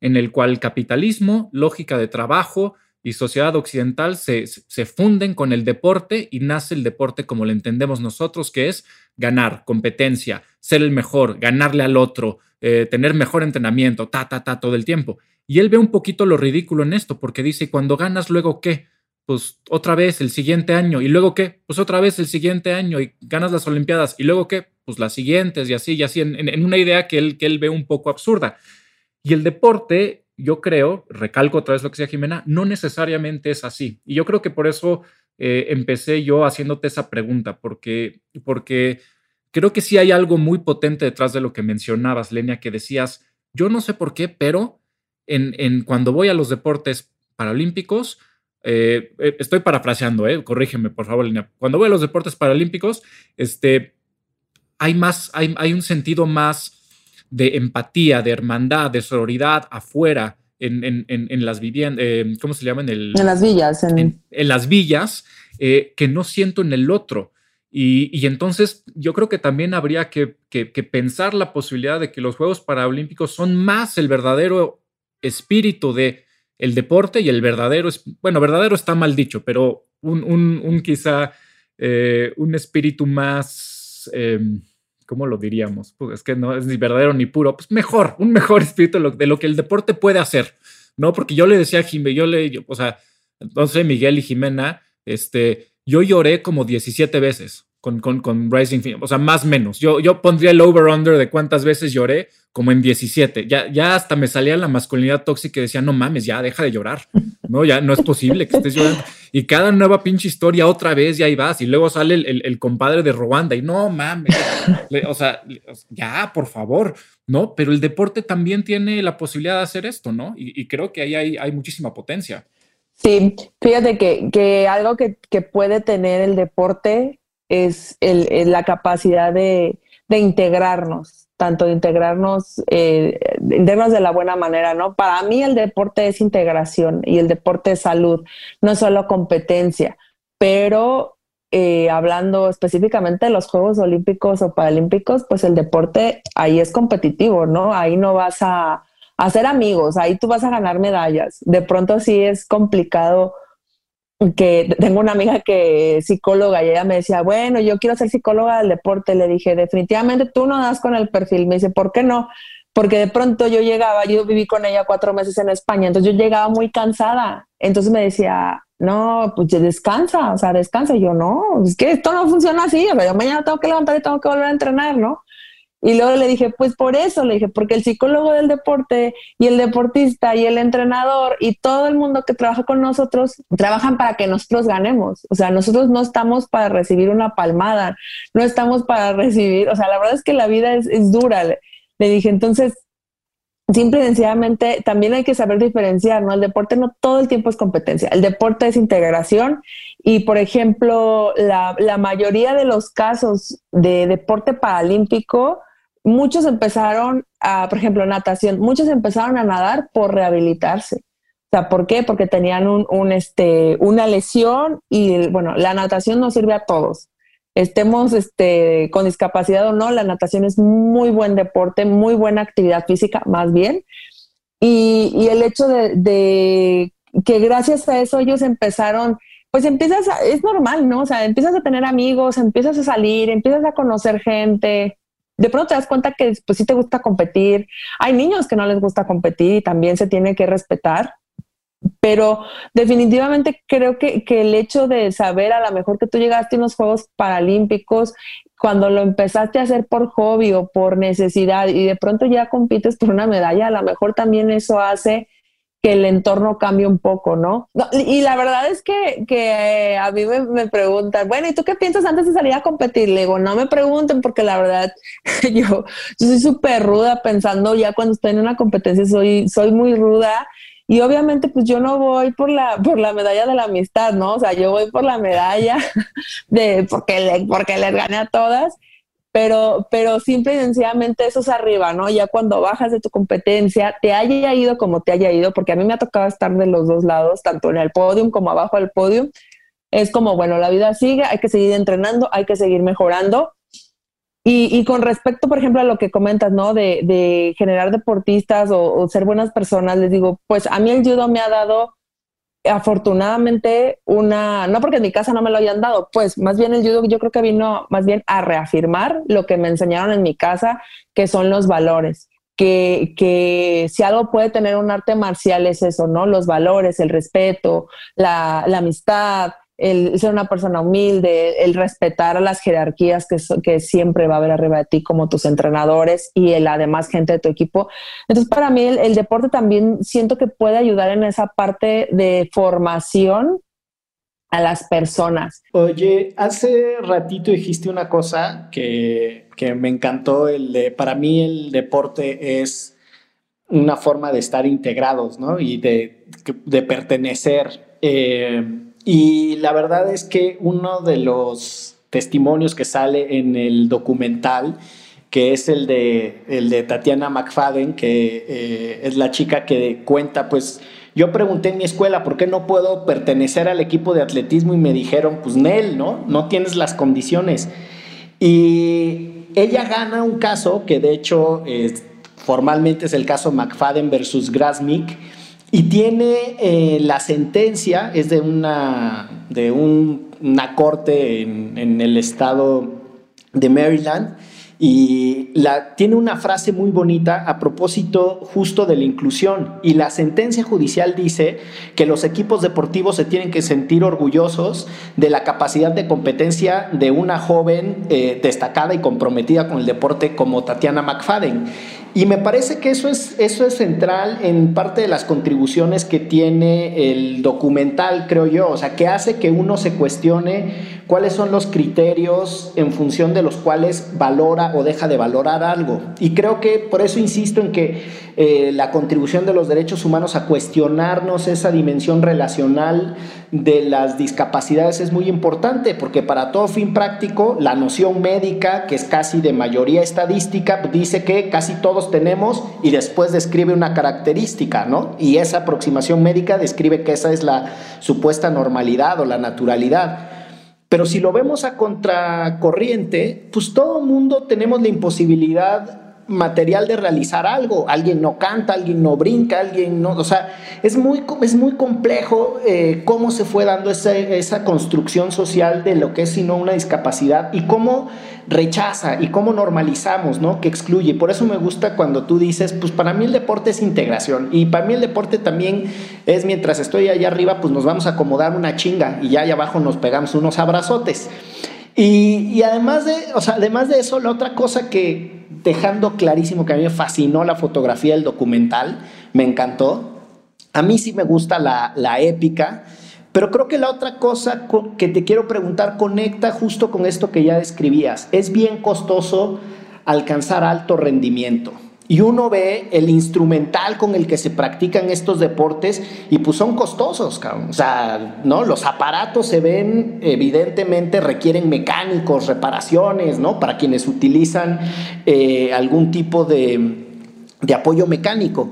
en el cual capitalismo, lógica de trabajo y sociedad occidental se, funden con el deporte y nace el deporte como lo entendemos nosotros, que es ganar, competencia, ser el mejor, ganarle al otro, eh, tener mejor entrenamiento, ta, ta, ta, todo el tiempo. Y él ve un poquito lo ridículo en esto, porque dice, cuando ganas, luego qué? Pues otra vez el siguiente año. ¿Y luego qué? Pues otra vez el siguiente año y ganas las Olimpiadas. ¿Y luego qué? Pues las siguientes y así y así, en, una idea que él, que él ve un poco absurda. Y el deporte, yo creo, recalco otra vez lo que decía Jimena, no necesariamente es así. Y yo creo que por eso eh, empecé yo haciéndote esa pregunta, porque, porque creo que sí hay algo muy potente detrás de lo que mencionabas, Lenia, que decías, yo no sé por qué, pero en, en cuando voy a los deportes paralímpicos, eh, eh, estoy parafraseando, eh, corrígeme por favor, Lina. Cuando voy a los deportes paralímpicos, este, hay más, hay, hay un sentido más de empatía, de hermandad, de sororidad afuera, en, en, en, las viviendas, eh, ¿cómo se llaman? en las villas. En, las villas, que no siento en el otro. Y, y, entonces yo creo que también habría que, que, que, pensar la posibilidad de que los Juegos Paralímpicos son más el verdadero espíritu de el deporte y el verdadero, bueno, verdadero está mal dicho, pero un, un, quizá eh, un espíritu más, em, ¿cómo lo diríamos? Pues es que no es ni verdadero ni puro, pues mejor, un mejor espíritu de lo, que el deporte puede hacer, ¿no? Porque yo le decía a Jimena, yo le, o sea, entonces Miguel y Jimena, este, yo lloré como 17 veces con, con, con Rising o sea, más menos. Yo, yo pondría el over-under de cuántas veces lloré como en 17. Ya, ya hasta me salía la masculinidad tóxica y decía, no mames, ya deja de llorar. No, ya no es posible que estés llorando. Y cada nueva pinche historia otra vez ya ahí vas. Y luego sale el, el, compadre de Ruanda y no mames. o sea, ya, por favor. No, pero el deporte también tiene la posibilidad de hacer esto, ¿no? Y, creo que ahí hay, hay, muchísima potencia. Sí, fíjate que, que algo que, que, puede tener el deporte es el, la capacidad de, de integrarnos tanto de integrarnos, eh, integrarnos de la buena manera, ¿no? Para mí el deporte es integración y el deporte es salud, no solo competencia, pero eh, hablando específicamente de los Juegos Olímpicos o Paralímpicos, pues el deporte ahí es competitivo, ¿no? Ahí no vas a, a hacer amigos, ahí tú vas a ganar medallas. De pronto sí es complicado que tengo una amiga que es psicóloga y ella me decía, bueno, yo quiero ser psicóloga del deporte. Le dije, definitivamente tú no das con el perfil. Me dice, ¿por qué no? Porque de pronto yo llegaba, yo viví con ella cuatro meses en España, entonces yo llegaba muy cansada. Entonces me decía, no, pues descansa, o sea, descansa. Y yo, no, es que esto no funciona así. O sea, yo mañana tengo que levantar y tengo que volver a entrenar, ¿no? Y luego le dije, pues por eso, le dije, porque el psicólogo del deporte y el deportista y el entrenador y todo el mundo que trabaja con nosotros trabajan para que nosotros ganemos. O sea, nosotros no estamos para recibir una palmada, no estamos para recibir, o sea, la verdad es que la vida es, es dura. Le, dije, entonces, simple y sencillamente también hay que saber diferenciar, ¿no? El deporte no todo el tiempo es competencia, el deporte es integración y, por ejemplo, la, la mayoría de los casos de deporte paralímpico, muchos empezaron a, por ejemplo, natación, muchos empezaron a nadar por rehabilitarse. O sea, ¿por qué? Porque tenían un, este, una lesión y, bueno, la natación no sirve a todos. Estemos este, con discapacidad o no, la natación es muy buen deporte, muy buena actividad física, más bien. Y, y el hecho de, que gracias a eso ellos empezaron, pues empiezas, es normal, ¿no? O sea, empiezas a tener amigos, empiezas a salir, empiezas a conocer gente, de pronto te das cuenta que pues sí te gusta competir. Hay niños que no les gusta competir y también se tiene que respetar. Pero definitivamente creo que, que el hecho de saber a lo mejor que tú llegaste a unos Juegos Paralímpicos, cuando lo empezaste a hacer por hobby o por necesidad y de pronto ya compites por una medalla, a lo mejor también eso hace que el entorno cambie un poco, ¿no? y la verdad es que, que a mí me, preguntan, bueno, ¿y tú qué piensas antes de salir a competir? Le digo, no me pregunten porque la verdad [laughs] yo, yo soy súper ruda pensando ya cuando estoy en una competencia, soy, soy muy ruda. Y obviamente, pues yo no voy por la, por la medalla de la amistad, ¿no? O sea, yo voy por la medalla [laughs] de porque, le, porque les gané a todas pero, pero simple y sencillamente eso es arriba, ¿no? Ya cuando bajas de tu competencia, te haya ido como te haya ido, porque a mí me ha tocado estar de los dos lados, tanto en el podium como abajo del podium, es como, bueno, la vida sigue, hay que seguir entrenando, hay que seguir mejorando. Y, y con respecto, por ejemplo, a lo que comentas, ¿no? De, de generar deportistas o, o, ser buenas personas, les digo, pues a mí el judo me ha dado afortunadamente una, no porque en mi casa no me lo hayan dado, pues más bien el judo yo creo que vino más bien a reafirmar lo que me enseñaron en mi casa, que son los valores. Que, que si algo puede tener un arte marcial es eso, ¿no? Los valores, el respeto, la, la amistad, el ser una persona humilde, el respetar las jerarquías que, que siempre va a haber arriba de ti, como tus entrenadores y el, además gente de tu equipo. Entonces, para mí el, deporte también siento que puede ayudar en esa parte de formación a las personas. Oye, hace ratito dijiste una cosa que, que me encantó, el de, para mí el deporte es una forma de estar integrados, ¿no? Y de, de pertenecer. Eh, y la verdad es que uno de los testimonios que sale en el documental, que es el de, el de Tatiana McFadden, que eh, es la chica que cuenta, pues yo pregunté en mi escuela, ¿por qué no puedo pertenecer al equipo de atletismo? Y me dijeron, pues Nel, ¿no? No tienes las condiciones. Y ella gana un caso que de hecho formalmente es el caso McFadden versus Grasmick y tiene eh, la sentencia, es de una, de una corte en, el estado de Maryland, y la, tiene una frase muy bonita a propósito justo de la inclusión. Y la sentencia judicial dice que los equipos deportivos se tienen que sentir orgullosos de la capacidad de competencia de una joven eh, destacada y comprometida con el deporte como Tatiana McFadden. Y me parece que eso es, eso es central en parte de las contribuciones que tiene el documental, creo yo, o sea, que hace que uno se cuestione cuáles son los criterios en función de los cuales valora o deja de valorar algo. Y creo que por eso insisto en que eh, la contribución de los derechos humanos a cuestionarnos esa dimensión relacional de las discapacidades es muy importante, porque para todo fin práctico, la noción médica, que es casi de mayoría estadística, dice que casi todos tenemos y después describe una característica, ¿no? Y esa aproximación médica describe que esa es la supuesta normalidad o la naturalidad. Pero si lo vemos a contracorriente, pues todo mundo tenemos la imposibilidad material de realizar algo. Alguien no canta, alguien no brinca, alguien no... O sea, es muy, es muy complejo eh, cómo se fue dando esa, esa construcción social de lo que es sino una discapacidad y cómo rechaza y cómo normalizamos, ¿no? Que excluye. Por eso me gusta cuando tú dices, pues para mí el deporte es integración y para mí el deporte también es mientras estoy allá arriba, pues nos vamos a acomodar una chinga y ya allá abajo nos pegamos unos abrazotes. Y, y además, de, o sea, además de eso, la otra cosa que dejando clarísimo que a mí me fascinó la fotografía del documental, me encantó. A mí sí me gusta la, la épica, pero creo que la otra cosa que te quiero preguntar conecta justo con esto que ya describías. Es bien costoso alcanzar alto rendimiento. Y uno ve el instrumental con el que se practican estos deportes y pues son costosos, O sea, ¿no? Los aparatos se ven, evidentemente requieren mecánicos, reparaciones, ¿no? Para quienes utilizan eh, algún tipo de, de apoyo mecánico.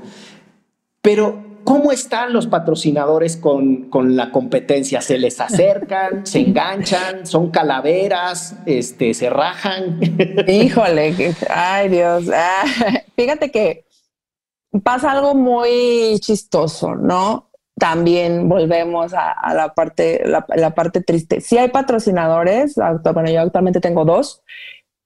Pero ¿Cómo están los patrocinadores con, la competencia? ¿Se les acercan? [laughs] ¿Se enganchan? ¿Son calaveras? Este, ¿Se rajan? [laughs] Híjole, ay Dios. Ah, [laughs] fíjate que pasa algo muy chistoso, ¿no? También volvemos a, la, parte, la, parte triste. Sí hay patrocinadores, bueno, yo actualmente tengo dos,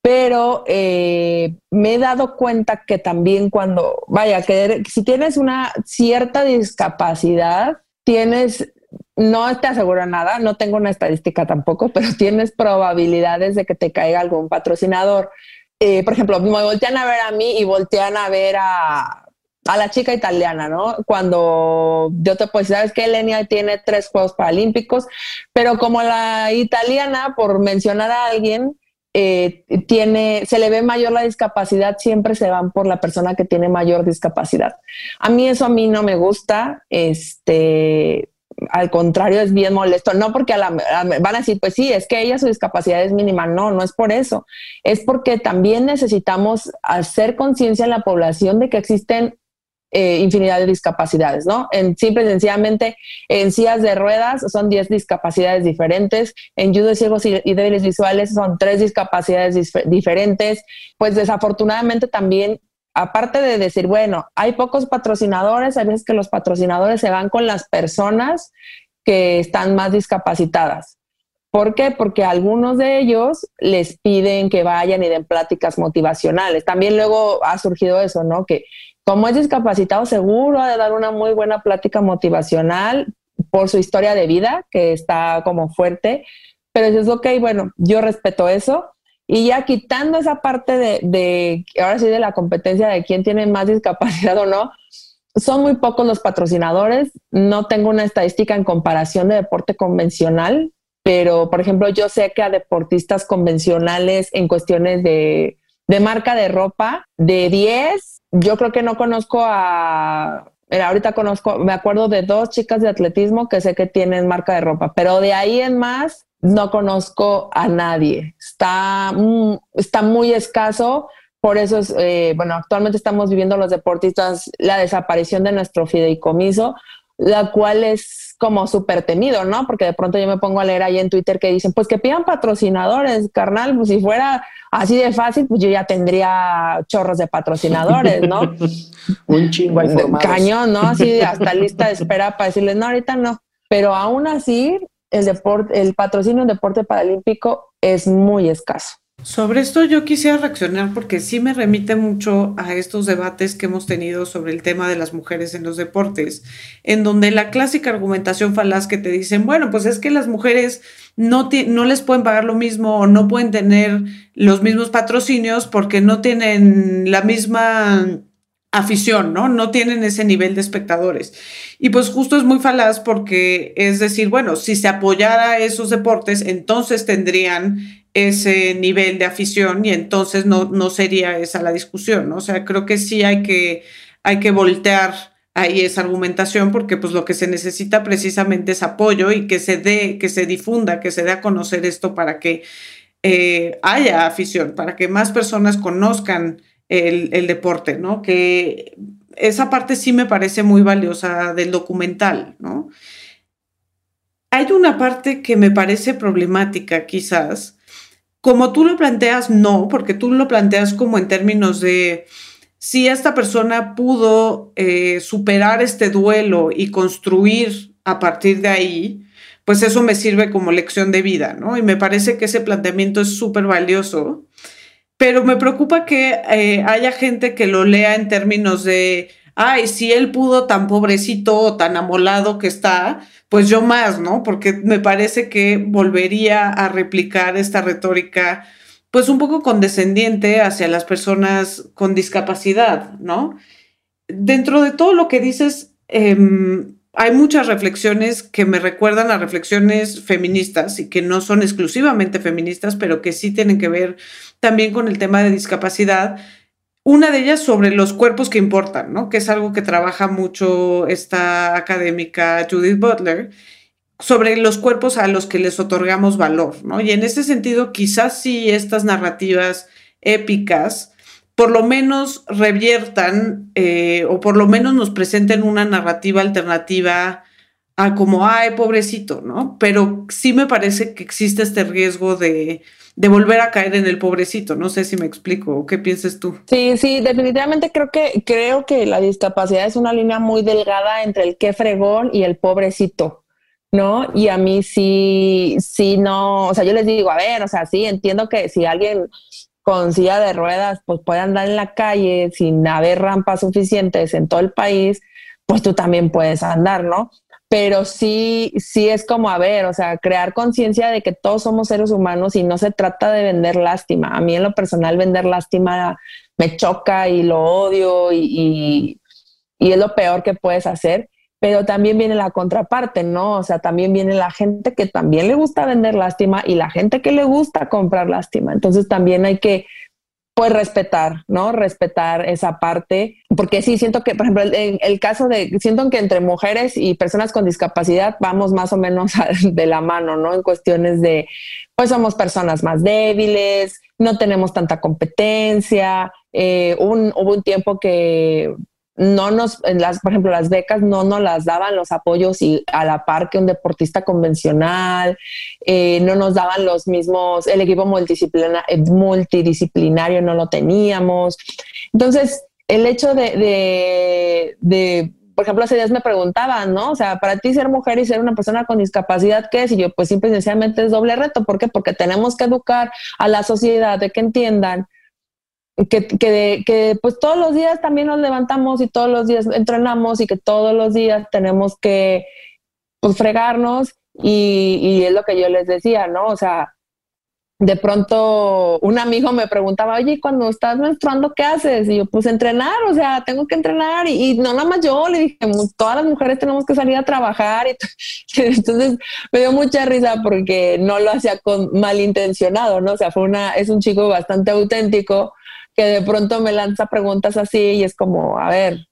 pero eh, me he dado cuenta que también cuando, vaya, que si tienes una cierta discapacidad, tienes, no te aseguro nada, no tengo una estadística tampoco, pero [laughs] tienes probabilidades de que te caiga algún patrocinador. Eh, por ejemplo, me voltean a ver a mí y voltean a ver a, a la chica italiana, ¿no? Cuando yo te puedo decir, sabes que Lenia tiene tres Juegos Paralímpicos, pero como la italiana, por mencionar a alguien, eh, tiene, se le ve mayor la discapacidad, siempre se van por la persona que tiene mayor discapacidad. A mí eso a mí no me gusta, este, al contrario, es bien molesto. No porque van a decir, pues sí, es que ella su discapacidad es mínima. No, no es por eso. Es porque también necesitamos hacer conciencia en la población de que existen eh, infinidad de discapacidades, ¿no? En simple y sencillamente, en sillas de ruedas son 10 discapacidades diferentes, en judo ciegos y, débiles visuales son tres discapacidades diferentes. Pues desafortunadamente también aparte de decir, bueno, hay pocos patrocinadores, hay veces que los patrocinadores se van con las personas que están más discapacitadas. ¿Por qué? Porque algunos de ellos les piden que vayan y den pláticas motivacionales. También luego ha surgido eso, ¿no? Que como es discapacitado, seguro ha de dar una muy buena plática motivacional por su historia de vida, que está como fuerte. Pero dices, ok, bueno, yo respeto eso, y ya quitando esa parte de, ahora sí, de la competencia de quién tiene más discapacidad o no, son muy pocos los patrocinadores. No tengo una estadística en comparación de deporte convencional, pero por ejemplo, yo sé que a deportistas convencionales en cuestiones de, de marca de ropa, de 10, yo creo que no conozco a ahorita conozco, me acuerdo de dos chicas de atletismo que sé que tienen marca de ropa, pero de ahí en más no conozco a nadie. Está, está muy escaso. Por eso es, eh, bueno, actualmente estamos viviendo los deportistas la desaparición de nuestro fideicomiso, la cual es como súper temido, ¿no? Porque de pronto yo me pongo a leer ahí en Twitter que dicen, pues que pidan patrocinadores, carnal, pues si fuera así de fácil, pues yo ya tendría chorros de patrocinadores, ¿no? [laughs] Un chingo Cañón, ¿no? Así hasta lista de espera para decirles, no, ahorita no. Pero aún así, el, deporte, el patrocinio en deporte paralímpico es muy escaso. Sobre esto yo quisiera reaccionar porque sí me remite mucho a estos debates que hemos tenido sobre el tema de las mujeres en los deportes, en donde la clásica argumentación falaz que te dicen, bueno, pues es que las mujeres no, no les pueden pagar lo mismo o no pueden tener los mismos patrocinios porque no tienen la misma afición, ¿no? No tienen ese nivel de espectadores. Y pues justo es muy falaz porque es decir, bueno, si se apoyara esos deportes, entonces tendrían ese nivel de afición y entonces no, no sería esa la discusión, ¿no? O sea, creo que sí hay que, hay que voltear ahí esa argumentación porque pues lo que se necesita precisamente es apoyo y que se dé, que se difunda, que se dé a conocer esto para que eh, haya afición, para que más personas conozcan el, deporte, ¿no? Que esa parte sí me parece muy valiosa del documental, ¿no? Hay una parte que me parece problemática, quizás. Como tú lo planteas, no, porque tú lo planteas como en términos de si esta persona pudo eh, superar este duelo y construir a partir de ahí, pues eso me sirve como lección de vida, ¿no? Y me parece que ese planteamiento es súper valioso pero me preocupa que eh, haya gente que lo lea en términos de, ay, si él pudo tan pobrecito o tan amolado que está, pues yo más, ¿no? Porque me parece que volvería a replicar esta retórica, pues un poco condescendiente hacia las personas con discapacidad, ¿no? Dentro de todo lo que dices, em, hay muchas reflexiones que me recuerdan a reflexiones feministas y que no son exclusivamente feministas, pero que sí tienen que ver también con el tema de discapacidad. Una de ellas sobre los cuerpos que importan, ¿no? Que es algo que trabaja mucho esta académica Judith Butler, sobre los cuerpos a los que les otorgamos valor, ¿no? Y en ese sentido, quizás sí estas narrativas épicas por lo menos reviertan eh, o por lo menos nos presenten una narrativa alternativa a como, ay, pobrecito, ¿no? Pero sí me parece que existe este riesgo de, de volver a caer en el pobrecito. No sé si me explico. ¿Qué piensas tú? Sí, sí, definitivamente creo que, creo que la discapacidad es una línea muy delgada entre el qué fregón y el pobrecito. ¿no? Y a mí sí, sí, no, o sea, yo les digo, a ver, o sea, sí, entiendo que si alguien con silla de ruedas, pues puede andar en la calle sin haber rampas suficientes en todo el país, pues tú también puedes andar, ¿no? Pero sí, sí es como, a ver, o sea, crear conciencia de que todos somos seres humanos y no se trata de vender lástima. A mí en lo personal vender lástima me choca y lo odio y, y es lo peor que puedes hacer, pero también viene la contraparte, ¿no? O sea, también viene la gente que también le gusta vender lástima y la gente que le gusta comprar lástima. Entonces también hay que pues respetar, ¿no? Respetar esa parte, porque sí, siento que, por ejemplo, en el caso de, siento que entre mujeres y personas con discapacidad vamos más o menos [laughs] de la mano, ¿no? En cuestiones de, pues somos personas más débiles, no tenemos tanta competencia, eh, hubo un tiempo que no nos, las, por ejemplo, las becas no nos las daban los apoyos y a la par que un deportista convencional, eh, no nos daban los mismos, el equipo eh, multidisciplinario no lo teníamos. Entonces, el hecho de, de, por ejemplo, hace días me preguntaban, ¿no? O sea, para ti ser mujer y ser una persona con discapacidad, ¿qué es? Y yo, pues simple y sencillamente es doble reto. ¿Por qué? Porque tenemos que educar a la sociedad de que entiendan que, que, que, pues todos los días también nos levantamos y todos los días entrenamos y que todos los días tenemos que pues fregarnos y, y es lo que yo les decía, ¿no? O sea, de pronto un amigo me preguntaba, oye, cuando estás menstruando, ¿qué haces? Y yo, pues entrenar, o sea, tengo que entrenar. Y, no nada más yo, le dije, todas las mujeres tenemos que salir a trabajar. Y [laughs] entonces me dio mucha risa porque no lo hacía con malintencionado, ¿no? O sea, fue una, es un chico bastante auténtico que de pronto me lanza preguntas así y es como, a ver,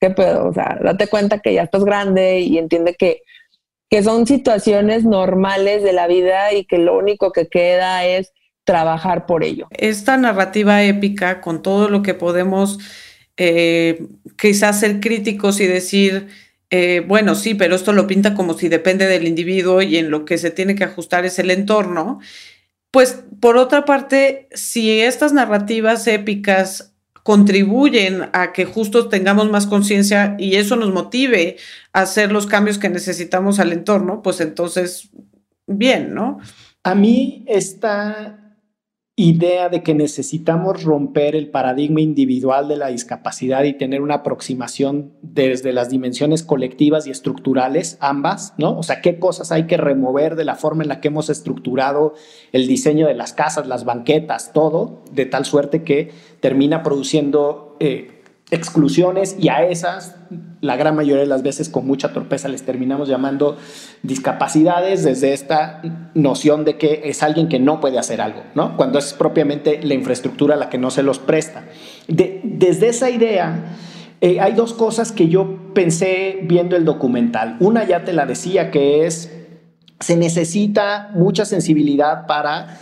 ¿qué pedo? O sea, date cuenta que ya estás grande y entiende que, que son situaciones normales de la vida y que lo único que queda es trabajar por ello. Esta narrativa épica, con todo lo que podemos eh, quizás ser críticos y decir, eh, bueno, sí, pero esto lo pinta como si depende del individuo y en lo que se tiene que ajustar es el entorno. Pues por otra parte, si estas narrativas épicas contribuyen a que justo tengamos más conciencia y eso nos motive a hacer los cambios que necesitamos al entorno, pues entonces, bien, ¿no? A mí está idea de que necesitamos romper el paradigma individual de la discapacidad y tener una aproximación desde las dimensiones colectivas y estructurales, ambas, ¿no? O sea, qué cosas hay que remover de la forma en la que hemos estructurado el diseño de las casas, las banquetas, todo, de tal suerte que termina produciendo... Eh, exclusiones y a esas, la gran mayoría de las veces con mucha torpeza les terminamos llamando discapacidades desde esta noción de que es alguien que no puede hacer algo, ¿no? Cuando es propiamente la infraestructura la que no se los presta. desde esa idea, eh, hay dos cosas que yo pensé viendo el documental. Una ya te la decía, que es, se necesita mucha sensibilidad para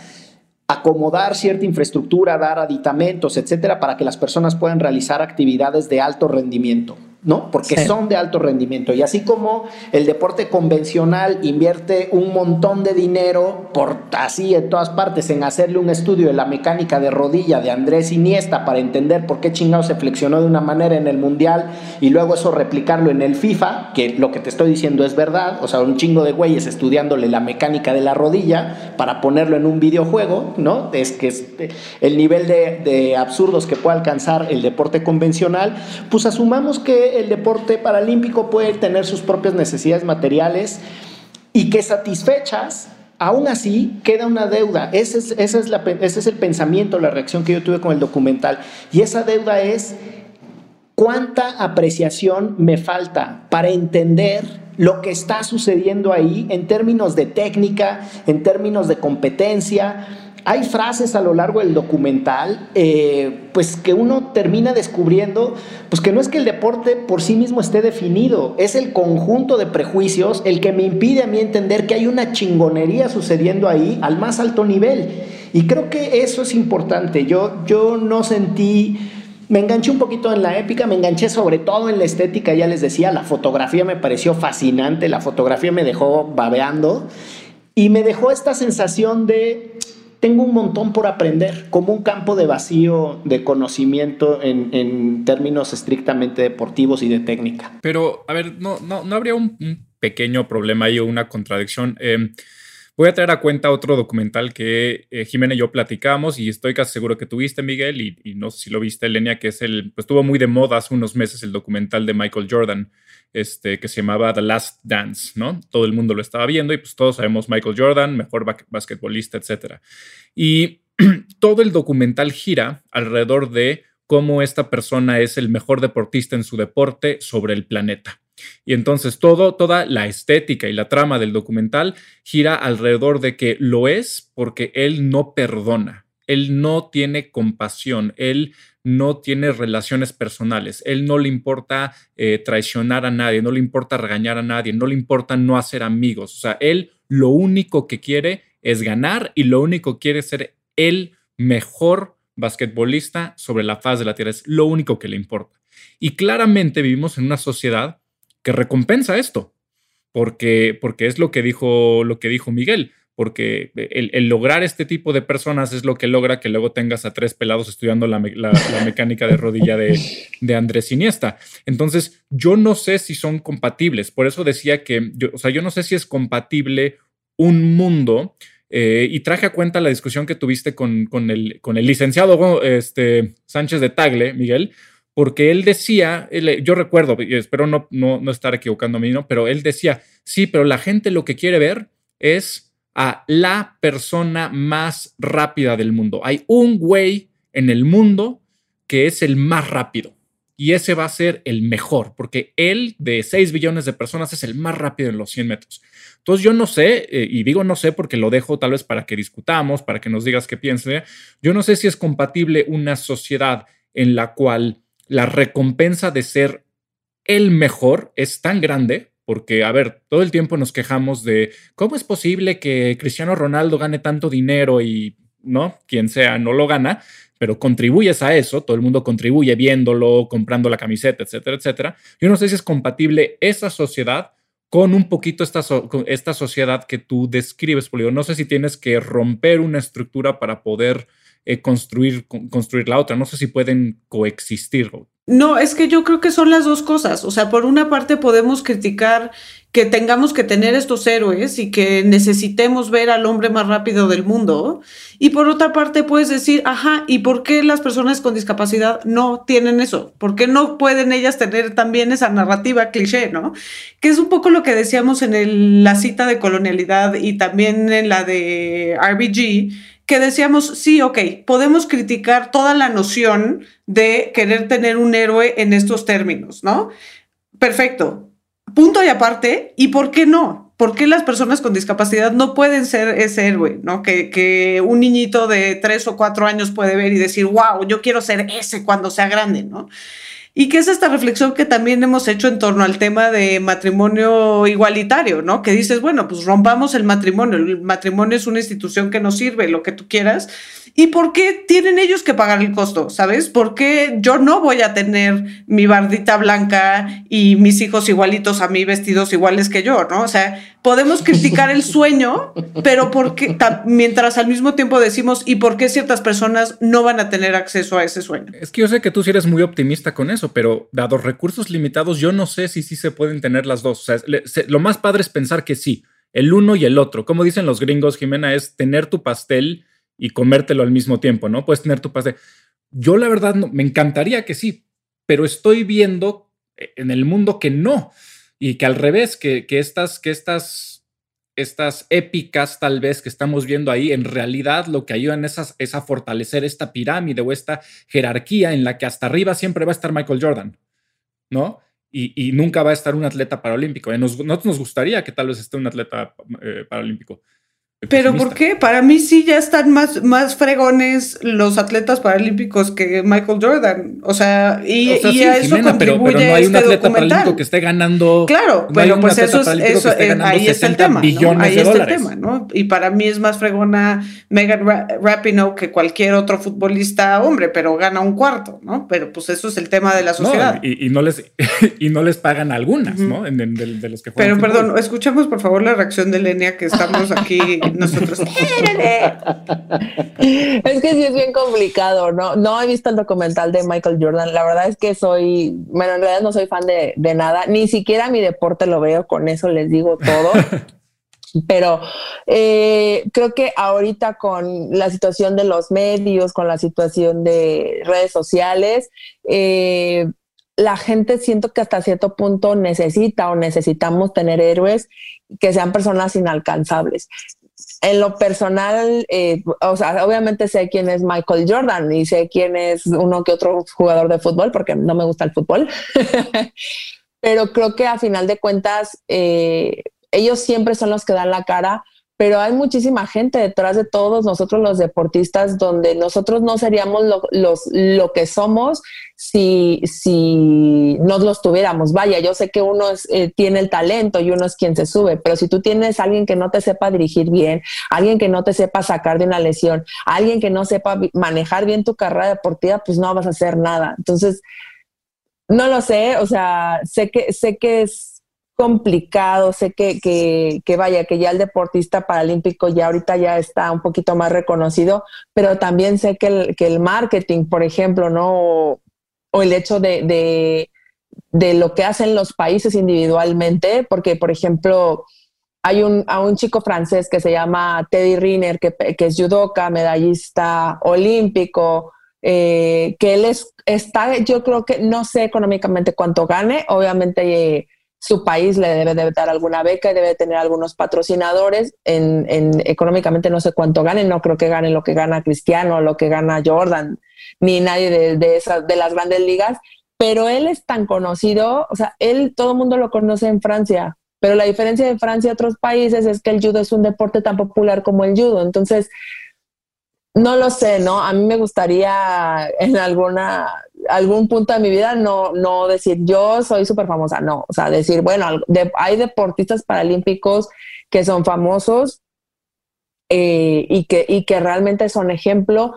acomodar cierta infraestructura, dar aditamentos, etcétera, para que las personas puedan realizar actividades de alto rendimiento. ¿No? Porque son de alto rendimiento. Y así como el deporte convencional invierte un montón de dinero, por así en todas partes, en hacerle un estudio de la mecánica de rodilla de Andrés Iniesta para entender por qué chingado se flexionó de una manera en el Mundial y luego eso replicarlo en el FIFA, que lo que te estoy diciendo es verdad, o sea, un chingo de güeyes estudiándole la mecánica de la rodilla para ponerlo en un videojuego, ¿no? Es que es el nivel de, de absurdos que puede alcanzar el deporte convencional, pues asumamos que el deporte paralímpico puede tener sus propias necesidades materiales y que satisfechas, aún así queda una deuda. Ese es, esa es la, ese es el pensamiento, la reacción que yo tuve con el documental. Y esa deuda es cuánta apreciación me falta para entender lo que está sucediendo ahí en términos de técnica, en términos de competencia, hay frases a lo largo del documental, eh, pues que uno termina descubriendo, pues que no es que el deporte por sí mismo esté definido, es el conjunto de prejuicios el que me impide a mí entender que hay una chingonería sucediendo ahí al más alto nivel. Y creo que eso es importante. Yo, yo no sentí... Me enganché un poquito en la épica, me enganché sobre todo en la estética, ya les decía, la fotografía me pareció fascinante, la fotografía me dejó babeando y me dejó esta sensación de tengo un montón por aprender, como un campo de vacío de conocimiento en, términos estrictamente deportivos y de técnica. Pero, a ver, ¿no, no, no habría un, pequeño problema ahí o una contradicción? Em, voy a traer a cuenta otro documental que eh, Jimena y yo platicamos y estoy casi seguro que tuviste, Miguel, y, no sé si lo viste, Lenia, que es el, pues estuvo muy de moda hace unos meses el documental de Michael Jordan este, que se llamaba The Last Dance, ¿no? Todo el mundo lo estaba viendo y pues todos sabemos Michael Jordan, mejor basquetbolista, etc. Y [clears throat] todo el documental gira alrededor de cómo esta persona es el mejor deportista en su deporte sobre el planeta. Y entonces todo, toda la estética y la trama del documental gira alrededor de que lo es porque él no perdona, él no tiene compasión, él no tiene relaciones personales, él no le importa eh, traicionar a nadie, no le importa regañar a nadie, no le importa no hacer amigos, o sea, él lo único que quiere es ganar y lo único que quiere es ser el mejor basquetbolista sobre la faz de la tierra, es lo único que le importa. Y claramente vivimos en una sociedad que recompensa esto, porque, porque es lo que dijo, lo que dijo Miguel, porque el, lograr este tipo de personas es lo que logra que luego tengas a tres pelados estudiando la, mecánica de rodilla de, Andrés Iniesta. Entonces, yo no sé si son compatibles, por eso decía que, yo, o sea, yo no sé si es compatible un mundo. Eh, y traje a cuenta la discusión que tuviste con, el, con el licenciado este, Sánchez de Tagle, Miguel, porque él decía, yo recuerdo, espero no, no, no estar equivocándome, ¿no? pero él decía, sí, pero la gente lo que quiere ver es a la persona más rápida del mundo. Hay un güey en el mundo que es el más rápido y ese va a ser el mejor, porque él de 6 billones de personas es el más rápido en los 100 metros. Entonces yo no sé, eh, y digo no sé porque lo dejo tal vez para que discutamos, para que nos digas qué piensas, yo no sé si es compatible una sociedad en la cual la recompensa de ser el mejor es tan grande, porque, a ver, todo el tiempo nos quejamos de cómo es posible que Cristiano Ronaldo gane tanto dinero y, ¿no? Quien sea, no lo gana, pero contribuyes a eso, todo el mundo contribuye viéndolo, comprando la camiseta, etcétera, etcétera. Yo no sé si es compatible esa sociedad con un poquito esta, esta sociedad que tú describes, Polio. No sé si tienes que romper una estructura para poder eh, construir, construir la otra. No sé si pueden coexistir. No, es que yo creo que son las dos cosas. O sea, por una parte podemos criticar que tengamos que tener estos héroes y que necesitemos ver al hombre más rápido del mundo. Y por otra parte puedes decir, ajá, ¿y por qué las personas con discapacidad no tienen eso? ¿Por qué no pueden ellas tener también esa narrativa cliché, no? Que es un poco lo que decíamos en la cita de colonialidad y también en la de RBG que decíamos, sí, ok, podemos criticar toda la noción de querer tener un héroe en estos términos, ¿no? Perfecto. Punto y aparte, ¿y por qué no? ¿Por qué las personas con discapacidad no pueden ser ese héroe, ¿no? Que, que un niñito de tres o cuatro años puede ver y decir, wow, yo quiero ser ese cuando sea grande, ¿no? Y que es esta reflexión que también hemos hecho en torno al tema de matrimonio igualitario, ¿no? Que dices, bueno, pues rompamos el matrimonio. El matrimonio es una institución que nos sirve, lo que tú quieras. ¿Y por qué tienen ellos que pagar el costo? ¿Sabes? ¿Por qué yo no voy a tener mi bardita blanca y mis hijos igualitos a mí vestidos iguales que yo, ¿no? O sea, podemos criticar el sueño, pero porque mientras al mismo tiempo decimos, ¿y por qué ciertas personas no van a tener acceso a ese sueño? Es que yo sé que tú sí eres muy optimista con eso, pero dados recursos limitados, yo no sé si sí se pueden tener las dos. O sea, lo más padre es pensar que sí, el uno y el otro. Como dicen los gringos, Jimena, es tener tu pastel y comértelo al mismo tiempo, ¿no? Puedes tener tu pastel. Yo la verdad no, me encantaría que sí, pero estoy viendo en el mundo que no y que al revés, que, estas, que estas, estas épicas tal vez que estamos viendo ahí, en realidad lo que ayudan es a, fortalecer esta pirámide o esta jerarquía en la que hasta arriba siempre va a estar Michael Jordan, ¿no? Y, nunca va a estar un atleta paralímpico. Nos, nosotros nos gustaría que tal vez esté un atleta eh, paralímpico, pero ¿por qué? Para mí sí ya están más, más fregones los atletas paralímpicos que Michael Jordan. O sea, y, a eso contribuye pero, pero, no hay un este atleta paralímpico que esté ganando. Claro, pero pues eso es, eso, eh, ahí está el tema. ¿no? Ahí está el tema, ¿no? Y para mí es más fregona Megan Rapinoe que cualquier otro futbolista hombre, pero gana un cuarto, ¿no? Pero pues eso es el tema de la sociedad. y, no les, [laughs] y no les pagan algunas, ¿no? de, los que Pero perdón, escuchemos por favor la reacción de Lenia que estamos aquí [laughs] nosotros. [laughs] es que sí es bien complicado, ¿no? No he visto el documental de Michael Jordan. La verdad es que soy, bueno, en realidad no soy fan de, nada, ni siquiera mi deporte lo veo, con eso les digo todo. [laughs] Pero eh, creo que ahorita con la situación de los medios, con la situación de redes sociales, eh, la gente siento que hasta cierto punto necesita o necesitamos tener héroes que sean personas inalcanzables en lo personal, eh, o sea, obviamente sé quién es Michael Jordan y sé quién es uno que otro jugador de fútbol, porque no me gusta el fútbol. [laughs] Pero creo que a final de cuentas, eh, ellos siempre son los que dan la cara pero hay muchísima gente detrás de todos nosotros los deportistas donde nosotros no seríamos lo, los, lo que somos si, si no los tuviéramos. Vaya, yo sé que uno eh, tiene el talento y uno es quien se sube, pero si tú tienes alguien que no te sepa dirigir bien, alguien que no te sepa sacar de una lesión, alguien que no sepa manejar bien tu carrera deportiva, pues no vas a hacer nada. Entonces, no lo sé, o sea, sé que, sé que es complicado, sé que, que, vaya, que ya el deportista paralímpico ya ahorita ya está un poquito más reconocido, pero también sé que el, que el marketing, por ejemplo, ¿no? O, el hecho de, de, lo que hacen los países individualmente, porque, por ejemplo, hay un, a un chico francés que se llama Teddy Riner, que, que es judoka, medallista olímpico, eh, que él es, está, yo creo que no sé económicamente cuánto gane, obviamente su país le debe de dar alguna beca y debe tener algunos patrocinadores. En, económicamente no sé cuánto gane, no creo que gane lo que gana Cristiano, lo que gana Jordan, ni nadie de, de, esas, de las grandes ligas, pero él es tan conocido, o sea, él todo el mundo lo conoce en Francia, pero la diferencia de Francia y otros países es que el judo es un deporte tan popular como el judo, entonces no lo sé, ¿no? A mí me gustaría en alguna algún punto de mi vida no, no decir yo soy súper famosa, no, o sea, decir, bueno, hay deportistas paralímpicos que son famosos eh, y, que, y que realmente son ejemplo,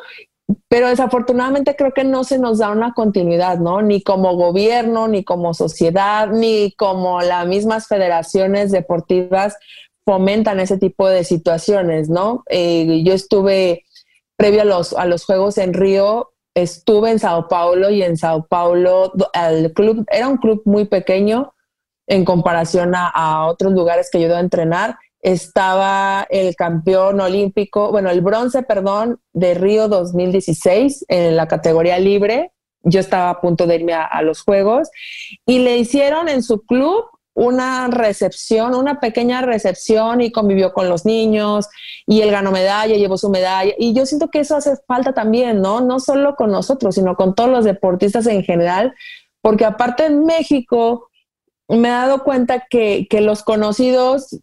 pero desafortunadamente creo que no se nos da una continuidad, ¿no? Ni como gobierno, ni como sociedad, ni como las mismas federaciones deportivas fomentan ese tipo de situaciones, ¿no? Eh, yo estuve previo a los, a los Juegos en Río, estuve en Sao Paulo y en Sao Paulo el club era un club muy pequeño en comparación a, otros lugares que ayudó a entrenar. Estaba el campeón olímpico, bueno, el bronce, perdón, de Río 2016 en la categoría libre. Yo estaba a punto de irme a los Juegos y le hicieron en su club una recepción, una pequeña recepción y convivió con los niños y él ganó medalla, llevó su medalla y yo siento que eso hace falta también, ¿no? No solo con nosotros, sino con todos los deportistas en general, porque aparte en México me he dado cuenta que, que los conocidos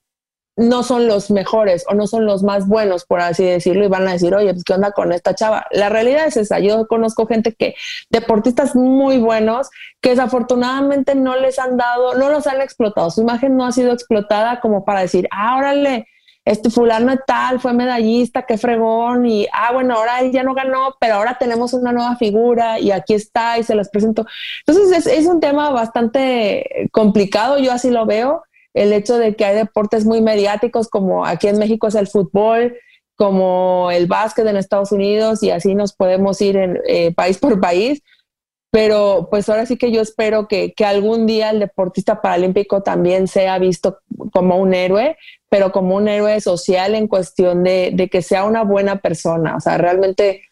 no son los mejores o no son los más buenos, por así decirlo, y van a decir, oye, pues qué onda con esta chava. La realidad es esa. Yo conozco gente que, deportistas muy buenos, que desafortunadamente no les han dado, no los han explotado. Su imagen no ha sido explotada como para decir, ah, órale, este fulano tal, fue medallista, qué fregón, y ah, bueno, ahora él ya no ganó, pero ahora tenemos una nueva figura y aquí está y se los presento. Entonces es, es un tema bastante complicado, yo así lo veo el hecho de que hay deportes muy mediáticos como aquí en México es el fútbol, como el básquet en Estados Unidos y así nos podemos ir en, eh, país por país. Pero pues ahora sí que yo espero que, algún día el deportista paralímpico también sea visto como un héroe, pero como un héroe social en cuestión de, de que sea una buena persona. O sea, realmente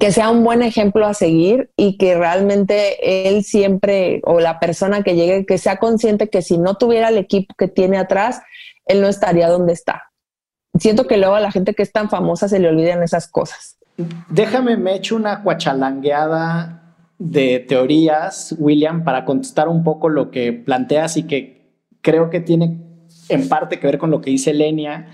que sea un buen ejemplo a seguir y que realmente él siempre o la persona que llegue, que sea consciente que si no tuviera el equipo que tiene atrás, él no estaría donde está. Siento que luego a la gente que es tan famosa se le olvidan esas cosas. Déjame me echo una cuachalangueada de teorías, William, para contestar un poco lo que planteas y que creo que tiene en parte que ver con lo que dice Lenia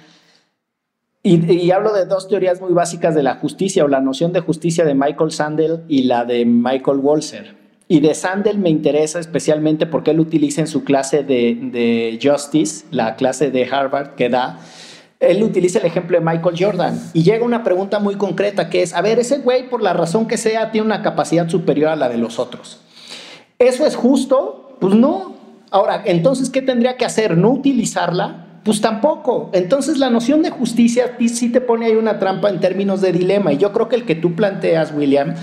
y, hablo de dos teorías muy básicas de la justicia o la noción de justicia de Michael Sandel y la de Michael Walzer. Y de Sandel me interesa especialmente porque él utiliza en su clase de, de Justice, la clase de Harvard que da, él utiliza el ejemplo de Michael Jordan y llega una pregunta muy concreta que es, a ver, ese güey por la razón que sea tiene una capacidad superior a la de los otros. ¿Eso es justo? Pues no. Ahora, entonces, ¿qué tendría que hacer? ¿No utilizarla? Pues tampoco. Entonces la noción de justicia sí te pone ahí una trampa en términos de dilema. Y yo creo que el que tú planteas, William,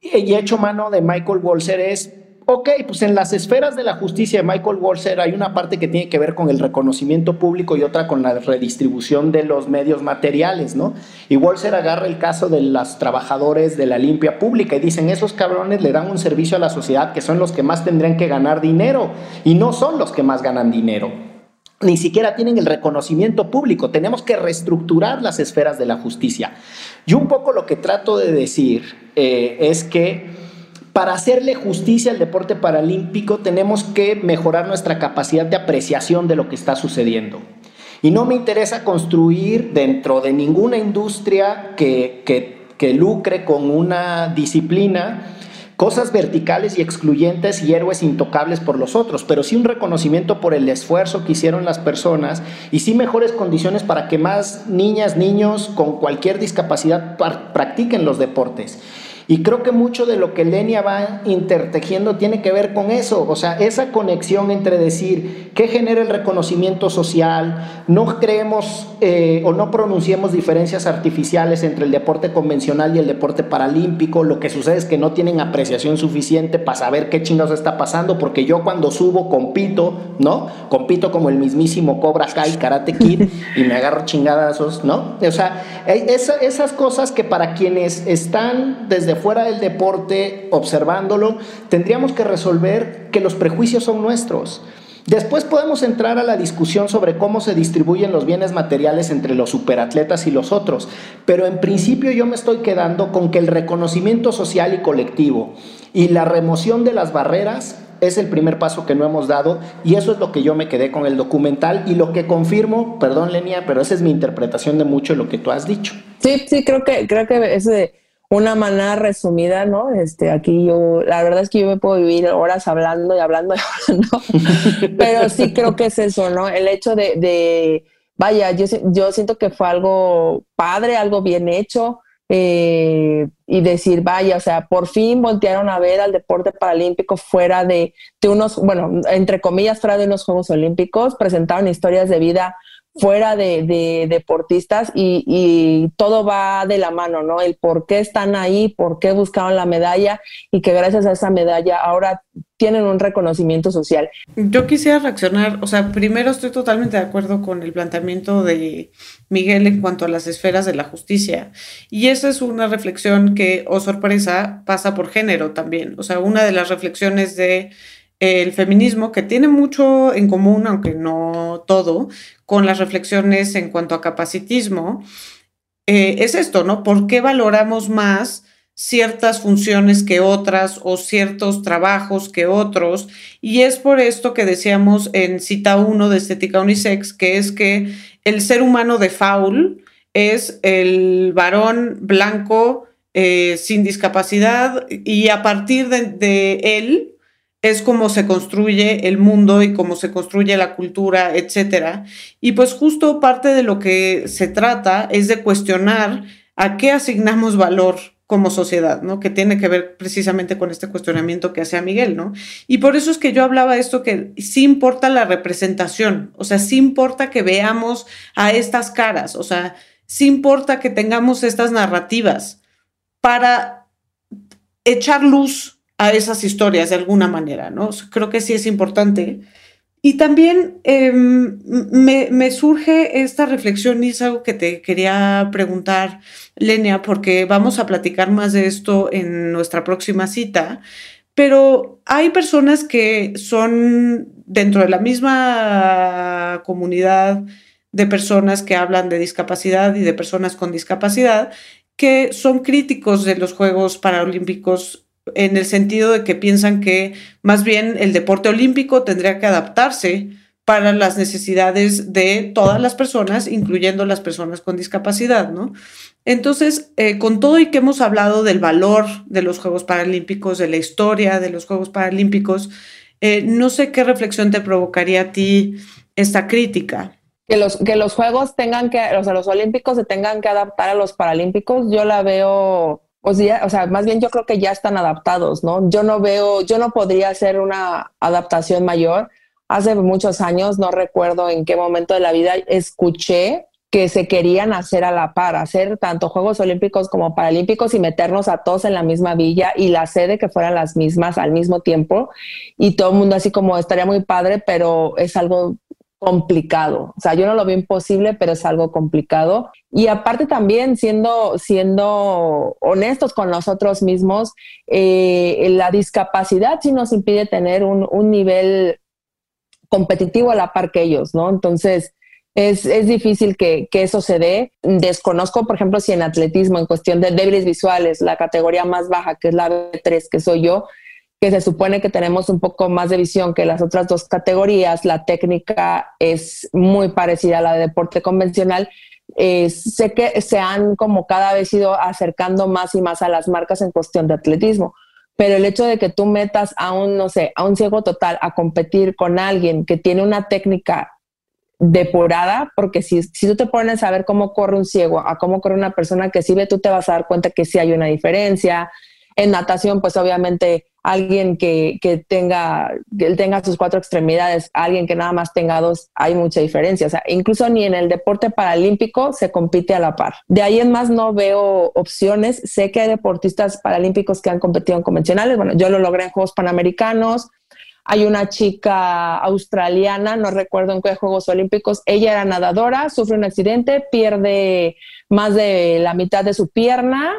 y he hecho mano de Michael Walzer es, ok, pues en las esferas de la justicia de Michael Walzer hay una parte que tiene que ver con el reconocimiento público y otra con la redistribución de los medios materiales, ¿no? Y Walzer agarra el caso de los trabajadores de la limpia pública y dicen, esos cabrones le dan un servicio a la sociedad que son los que más tendrían que ganar dinero y no son los que más ganan dinero. Ni siquiera tienen el reconocimiento público. Tenemos que reestructurar las esferas de la justicia. Yo un poco lo que trato de decir eh, es que para hacerle justicia al deporte paralímpico tenemos que mejorar nuestra capacidad de apreciación de lo que está sucediendo. Y no me interesa construir dentro de ninguna industria que, que, que lucre con una disciplina cosas verticales y excluyentes y héroes intocables por los otros, pero sí un reconocimiento por el esfuerzo que hicieron las personas y sí mejores condiciones para que más niñas, niños con cualquier discapacidad practiquen los deportes. Y creo que mucho de lo que Lenia va intertejiendo tiene que ver con eso, o sea, esa conexión entre decir qué genera el reconocimiento social, no creemos eh, o no pronunciemos diferencias artificiales entre el deporte convencional y el deporte paralímpico, lo que sucede es que no tienen apreciación suficiente para saber qué chingados está pasando, porque yo cuando subo compito, ¿no? Compito como el mismísimo Cobra Kai, Karate Kid, y me agarro chingadazos, ¿no? O sea, esas cosas que para quienes están desde fuera del deporte, observándolo, tendríamos que resolver que los prejuicios son nuestros. Después podemos entrar a la discusión sobre cómo se distribuyen los bienes materiales entre los superatletas y los otros, pero en principio yo me estoy quedando con que el reconocimiento social y colectivo y la remoción de las barreras es el primer paso que no hemos dado y eso es lo que yo me quedé con el documental y lo que confirmo, perdón Lenia, pero esa es mi interpretación de mucho de lo que tú has dicho. Sí, sí, creo que creo que es de una manera resumida, ¿no? Este, aquí yo, la verdad es que yo me puedo vivir horas hablando y hablando y [laughs] hablando, pero sí creo que es eso, ¿no? El hecho de, de vaya, yo, yo siento que fue algo padre, algo bien hecho, eh, y decir, vaya, o sea, por fin voltearon a ver al deporte paralímpico fuera de, de unos, bueno, entre comillas, fuera de unos Juegos Olímpicos, presentaron historias de vida fuera de, deportistas y, todo va de la mano, ¿no? El por qué están ahí, por qué buscaron la medalla y que gracias a esa medalla ahora tienen un reconocimiento social. Yo quisiera reaccionar, o sea, primero estoy totalmente de acuerdo con el planteamiento de Miguel en cuanto a las esferas de la justicia. Y esa es una reflexión que, oh sorpresa, pasa por género también. O sea, una de las reflexiones de el feminismo, que tiene mucho en común, aunque no todo, con las reflexiones en cuanto a capacitismo, eh, es esto, ¿no? ¿Por qué valoramos más ciertas funciones que otras o ciertos trabajos que otros? Y es por esto que decíamos en cita 1 de Estética Unisex, que es que el ser humano de faul es el varón blanco eh, sin discapacidad y a partir de él, es cómo se construye el mundo y cómo se construye la cultura, etcétera. Y pues justo parte de lo que se trata es de cuestionar a qué asignamos valor como sociedad, ¿no? Que tiene que ver precisamente con este cuestionamiento que hacía Miguel, ¿no? Y por eso es que yo hablaba esto que sí importa la representación, o sea, sí importa que veamos a estas caras, o sea, sí importa que tengamos estas narrativas para echar luz a esas historias de alguna manera, ¿no? Creo que sí es importante. Y también em, me, surge esta reflexión y es algo que te quería preguntar, Lenia, porque vamos a platicar más de esto en nuestra próxima cita, pero hay personas que son dentro de la misma comunidad de personas que hablan de discapacidad y de personas con discapacidad que son críticos de los Juegos Paralímpicos en el sentido de que piensan que más bien el deporte olímpico tendría que adaptarse para las necesidades de todas las personas, incluyendo las personas con discapacidad, ¿no? Entonces, eh, con todo y que hemos hablado del valor de los Juegos Paralímpicos, de la historia de los Juegos Paralímpicos, eh, no sé qué reflexión te provocaría a ti esta crítica. Que los, que los Juegos tengan que, o sea, los Olímpicos se tengan que adaptar a los Paralímpicos, yo la veo o sea, o sea, más bien yo creo que ya están adaptados, ¿no? Yo no veo, yo no podría hacer una adaptación mayor. Hace muchos años, no recuerdo en qué momento de la vida, escuché que se querían hacer a la par, hacer tanto Juegos Olímpicos como Paralímpicos y meternos a todos en la misma villa y la sede que fueran las mismas al mismo tiempo. Y todo el mundo así como estaría muy padre, pero es algo complicado. O sea, yo no lo veo imposible, pero es algo complicado. Y aparte también siendo, siendo honestos con nosotros mismos, eh, la discapacidad sí nos impide tener un, un nivel competitivo a la par que ellos, ¿no? Entonces, es, es difícil que, que, eso se dé. Desconozco, por ejemplo, si en atletismo, en cuestión de débiles visuales, la categoría más baja, que es la B3, que soy yo, que se supone que tenemos un poco más de visión que las otras dos categorías, la técnica es muy parecida a la de deporte convencional. Eh, sé que se han como cada vez ido acercando más y más a las marcas en cuestión de atletismo, pero el hecho de que tú metas a un, no sé, a un ciego total a competir con alguien que tiene una técnica depurada, porque si, si tú te pones a ver cómo corre un ciego, a cómo corre una persona que sí tú te vas a dar cuenta que sí hay una diferencia. En natación, pues obviamente alguien que, que, tenga, que tenga sus cuatro extremidades, alguien que nada más tenga dos, hay mucha diferencia. O sea, incluso ni en el deporte paralímpico se compite a la par. De ahí en más no veo opciones. Sé que hay deportistas paralímpicos que han competido en convencionales. Bueno, yo lo logré en Juegos Panamericanos. Hay una chica australiana, no recuerdo en qué Juegos Olímpicos, ella era nadadora, sufre un accidente, pierde más de la mitad de su pierna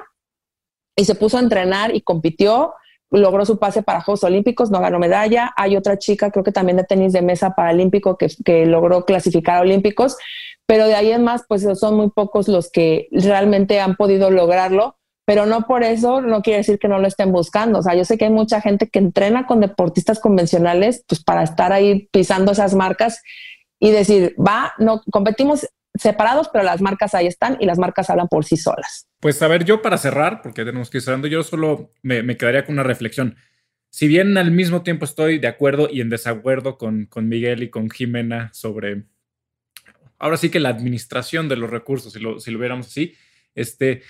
y se puso a entrenar y compitió logró su pase para Juegos Olímpicos, no ganó medalla. Hay otra chica, creo que también de tenis de mesa paralímpico, que, que logró clasificar a Olímpicos, pero de ahí en más, pues son muy pocos los que realmente han podido lograrlo, pero no por eso no quiere decir que no lo estén buscando. O sea, yo sé que hay mucha gente que entrena con deportistas convencionales, pues para estar ahí pisando esas marcas y decir, va, no competimos separados, pero las marcas ahí están y las marcas hablan por sí solas. Pues a ver, yo para cerrar, porque tenemos que ir cerrando, yo solo me, quedaría con una reflexión. Si bien al mismo tiempo estoy de acuerdo y en desacuerdo con, Miguel y con Jimena sobre, ahora sí que la administración de los recursos, si lo, si lo viéramos así, este,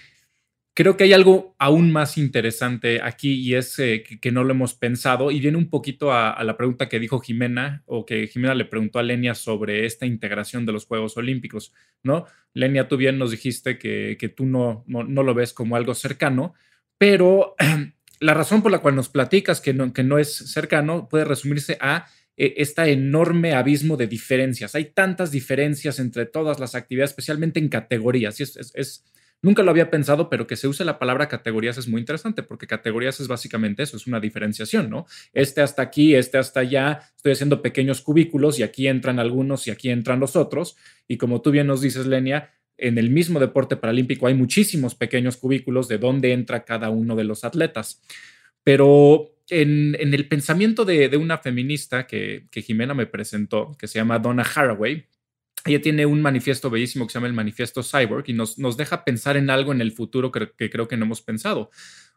Creo que hay algo aún más interesante aquí y es eh, que, no lo hemos pensado y viene un poquito a, la pregunta que dijo Jimena o que Jimena le preguntó a Lenia sobre esta integración de los Juegos Olímpicos, ¿no? Lenia, tú bien nos dijiste que, tú no, no, lo ves como algo cercano, pero [clears throat] la razón por la cual nos platicas que no, que no es cercano puede resumirse a este enorme abismo de diferencias. Hay tantas diferencias entre todas las actividades, especialmente en categorías. Y es Nunca lo había pensado, pero que se use la palabra categorías es muy interesante, porque categorías es básicamente eso, es una diferenciación, ¿no? Este hasta aquí, este hasta allá, estoy haciendo pequeños cubículos y aquí entran algunos y aquí entran los otros. Y como tú bien nos dices, Lenia, en el mismo deporte paralímpico hay muchísimos pequeños cubículos de dónde entra cada uno de los atletas. Pero en, el pensamiento de, una feminista que, que Jimena me presentó, que se llama Donna Haraway, ella tiene un manifiesto bellísimo que se llama el manifiesto Cyborg y nos, nos deja pensar en algo en el futuro que, creo que no hemos pensado.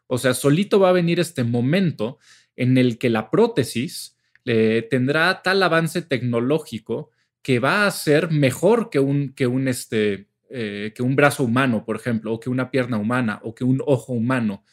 O sea, solito va a venir este momento en el que la prótesis eh, tendrá tal avance tecnológico que va a ser mejor que un, que un, este, eh, que un brazo humano, por ejemplo, o que una pierna humana, o que un ojo humano.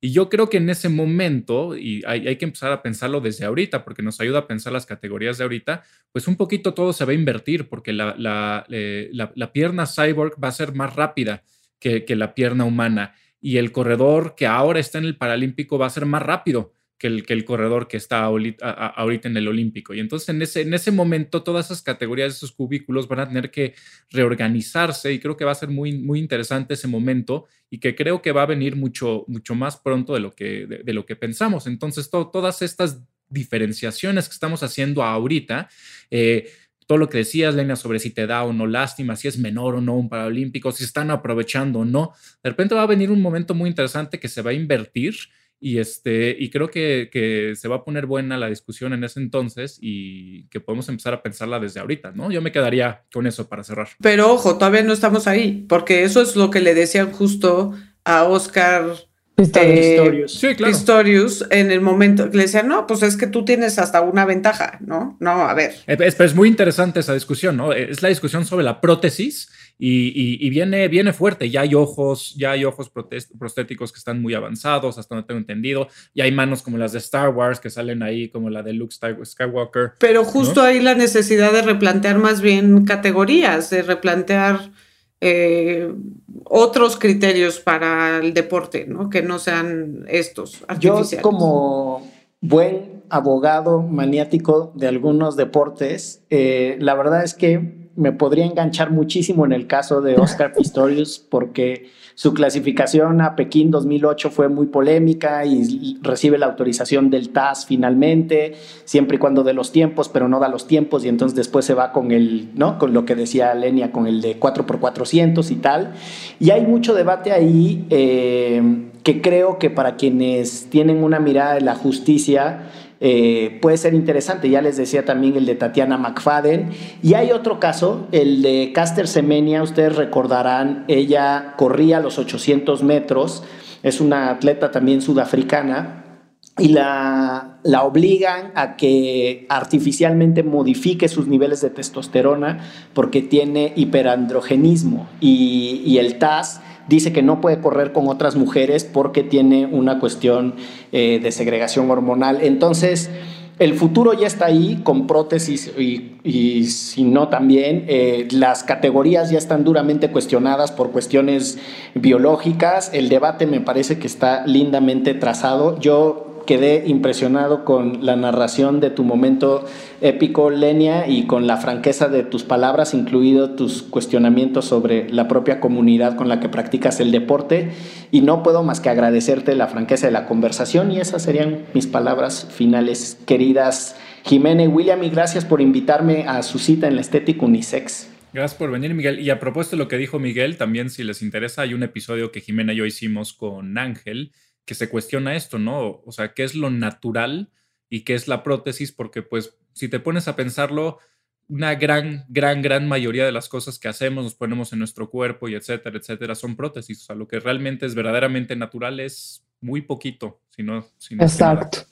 Y yo creo que en ese momento, y hay, que empezar a pensarlo desde ahorita, porque nos ayuda a pensar las categorías de ahorita, pues un poquito todo se va a invertir, porque la, la, eh, pierna cyborg va a ser más rápida que, que la pierna humana y el corredor que ahora está en el Paralímpico va a ser más rápido que el, que el corredor que está ahorita, en el Olímpico. Y entonces en ese, en ese momento todas esas categorías, esos cubículos van a tener que reorganizarse y creo que va a ser muy, muy interesante ese momento y que creo que va a venir mucho, mucho más pronto de lo que, de, lo que pensamos. Entonces todas estas diferenciaciones que estamos haciendo ahorita, eh, todo lo que decías, Lena, sobre si te da o no lástima, si es menor o no un paralímpico, si están aprovechando o no, de repente va a venir un momento muy interesante que se va a invertir y, este, y creo que, que, se va a poner buena la discusión en ese entonces y que podemos empezar a pensarla desde ahorita, ¿no? Yo me quedaría con eso para cerrar. Pero ojo, todavía no estamos ahí, porque eso es lo que le decían justo a Oscar Pistorius. Eh, sí, Pistorius en el momento le decían, no, pues es que tú tienes hasta una ventaja, ¿no? No, a ver. Eh, es, es muy interesante esa discusión, ¿no? Es la discusión sobre la prótesis y, viene, viene fuerte. Ya hay ojos, ya hay ojos prostéticos que están muy avanzados, hasta donde tengo entendido. Y hay manos como las de Star Wars que salen ahí, como la de Luke Skywalker. Pero justo ahí la necesidad de replantear más bien categorías, de replantear eh, otros criterios para el deporte, ¿no? Que no sean estos artificiales. Yo como buen abogado maniático de algunos deportes, eh, la verdad es que me podría enganchar muchísimo en el caso de Oscar [laughs] Pistorius porque su clasificación a Pekín 2008 fue muy polémica y recibe la autorización del TAS finalmente, siempre y cuando de los tiempos, pero no da los tiempos y entonces después se va con el, ¿no? Con lo que decía Lenia, con el de 4x400 y tal. Y hay mucho debate ahí eh, que creo que para quienes tienen una mirada de la justicia, eh, puede ser interesante. Ya les decía también el de Tatiana McFadden. Y hay otro caso, el de Caster Semenia. Ustedes recordarán, ella corría los 800 metros. Es una atleta también sudafricana. Y la, la obligan a que artificialmente modifique sus niveles de testosterona porque tiene hiperandrogenismo. Y, y el TAS dice que no puede correr con otras mujeres porque tiene una cuestión eh, de segregación hormonal. Entonces, el futuro ya está ahí con prótesis y, si no también. Eh, las categorías ya están duramente cuestionadas por cuestiones biológicas. El debate me parece que está lindamente trazado. Yo quedé impresionado con la narración de tu momento épico, Lenia, y con la franqueza de tus palabras, incluido tus cuestionamientos sobre la propia comunidad con la que practicas el deporte. Y no puedo más que agradecerte la franqueza de la conversación y esas serían mis palabras finales, queridas Jimena y William, y gracias por invitarme a su cita en la estética unisex. Gracias por venir, Miguel. Y a propósito de lo que dijo Miguel, también si les interesa, hay un episodio que Jimena y yo hicimos con Ángel, que se cuestiona esto, ¿no? O sea, ¿qué es lo natural y qué es la prótesis? Porque pues si te pones a pensarlo, una gran, gran, gran mayoría de las cosas que hacemos, nos ponemos en nuestro cuerpo y etcétera, etcétera, son prótesis. O sea, lo que realmente es verdaderamente natural es muy poquito, si no... Exacto.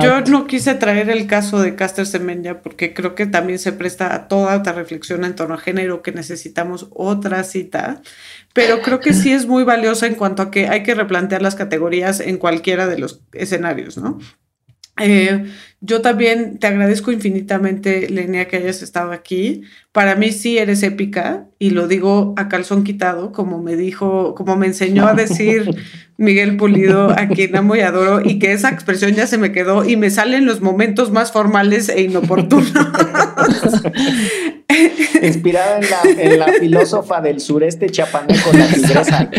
Yo no quise traer el caso de Caster Semenya porque creo que también se presta a toda otra reflexión en torno a género que necesitamos otra cita, pero creo que sí es muy valiosa en cuanto a que hay que replantear las categorías en cualquiera de los escenarios, ¿no? Eh, yo también te agradezco infinitamente, Lenia, que hayas estado aquí. Para mí sí eres épica y lo digo a calzón quitado, como me dijo, como me enseñó a decir [laughs] Miguel Pulido, a quien amo y adoro, y que esa expresión ya se me quedó y me sale en los momentos más formales e inoportunos. [laughs] Inspirada en la, filósofa del sureste chapaneco, la tigresa.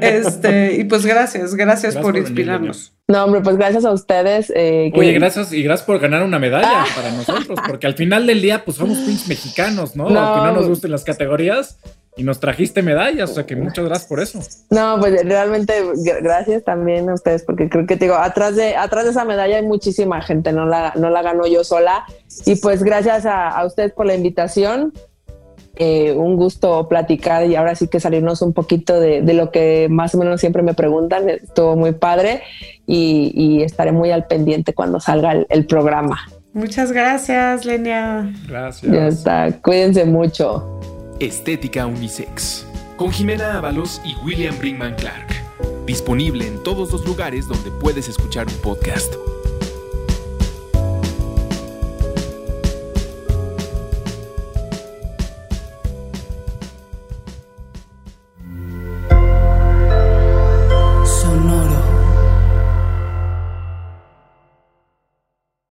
Este, y pues gracias, gracias, por, inspirarnos. no, hombre, pues gracias a ustedes. Eh, Oye, gracias y gracias por ganar una medalla para nosotros, porque al final del día, pues somos pinches mexicanos, ¿no? no Aunque no nos gusten las categorías, y nos trajiste medallas, o sea que muchas gracias por eso. No, pues realmente gracias también a ustedes, porque creo que te digo, atrás de, atrás de esa medalla hay muchísima gente, no la, no la ganó yo sola. Y pues gracias a, ustedes por la invitación. Eh, un gusto platicar y ahora sí que salirnos un poquito de, lo que más o menos siempre me preguntan. Estuvo muy padre y, estaré muy al pendiente cuando salga el, el programa. Muchas gracias, Lenia. Gracias. Ya está. Cuídense mucho. Estética Unisex, con Jimena Ábalos y William Brinkman Clark. Disponible en todos los lugares donde puedes escuchar un podcast.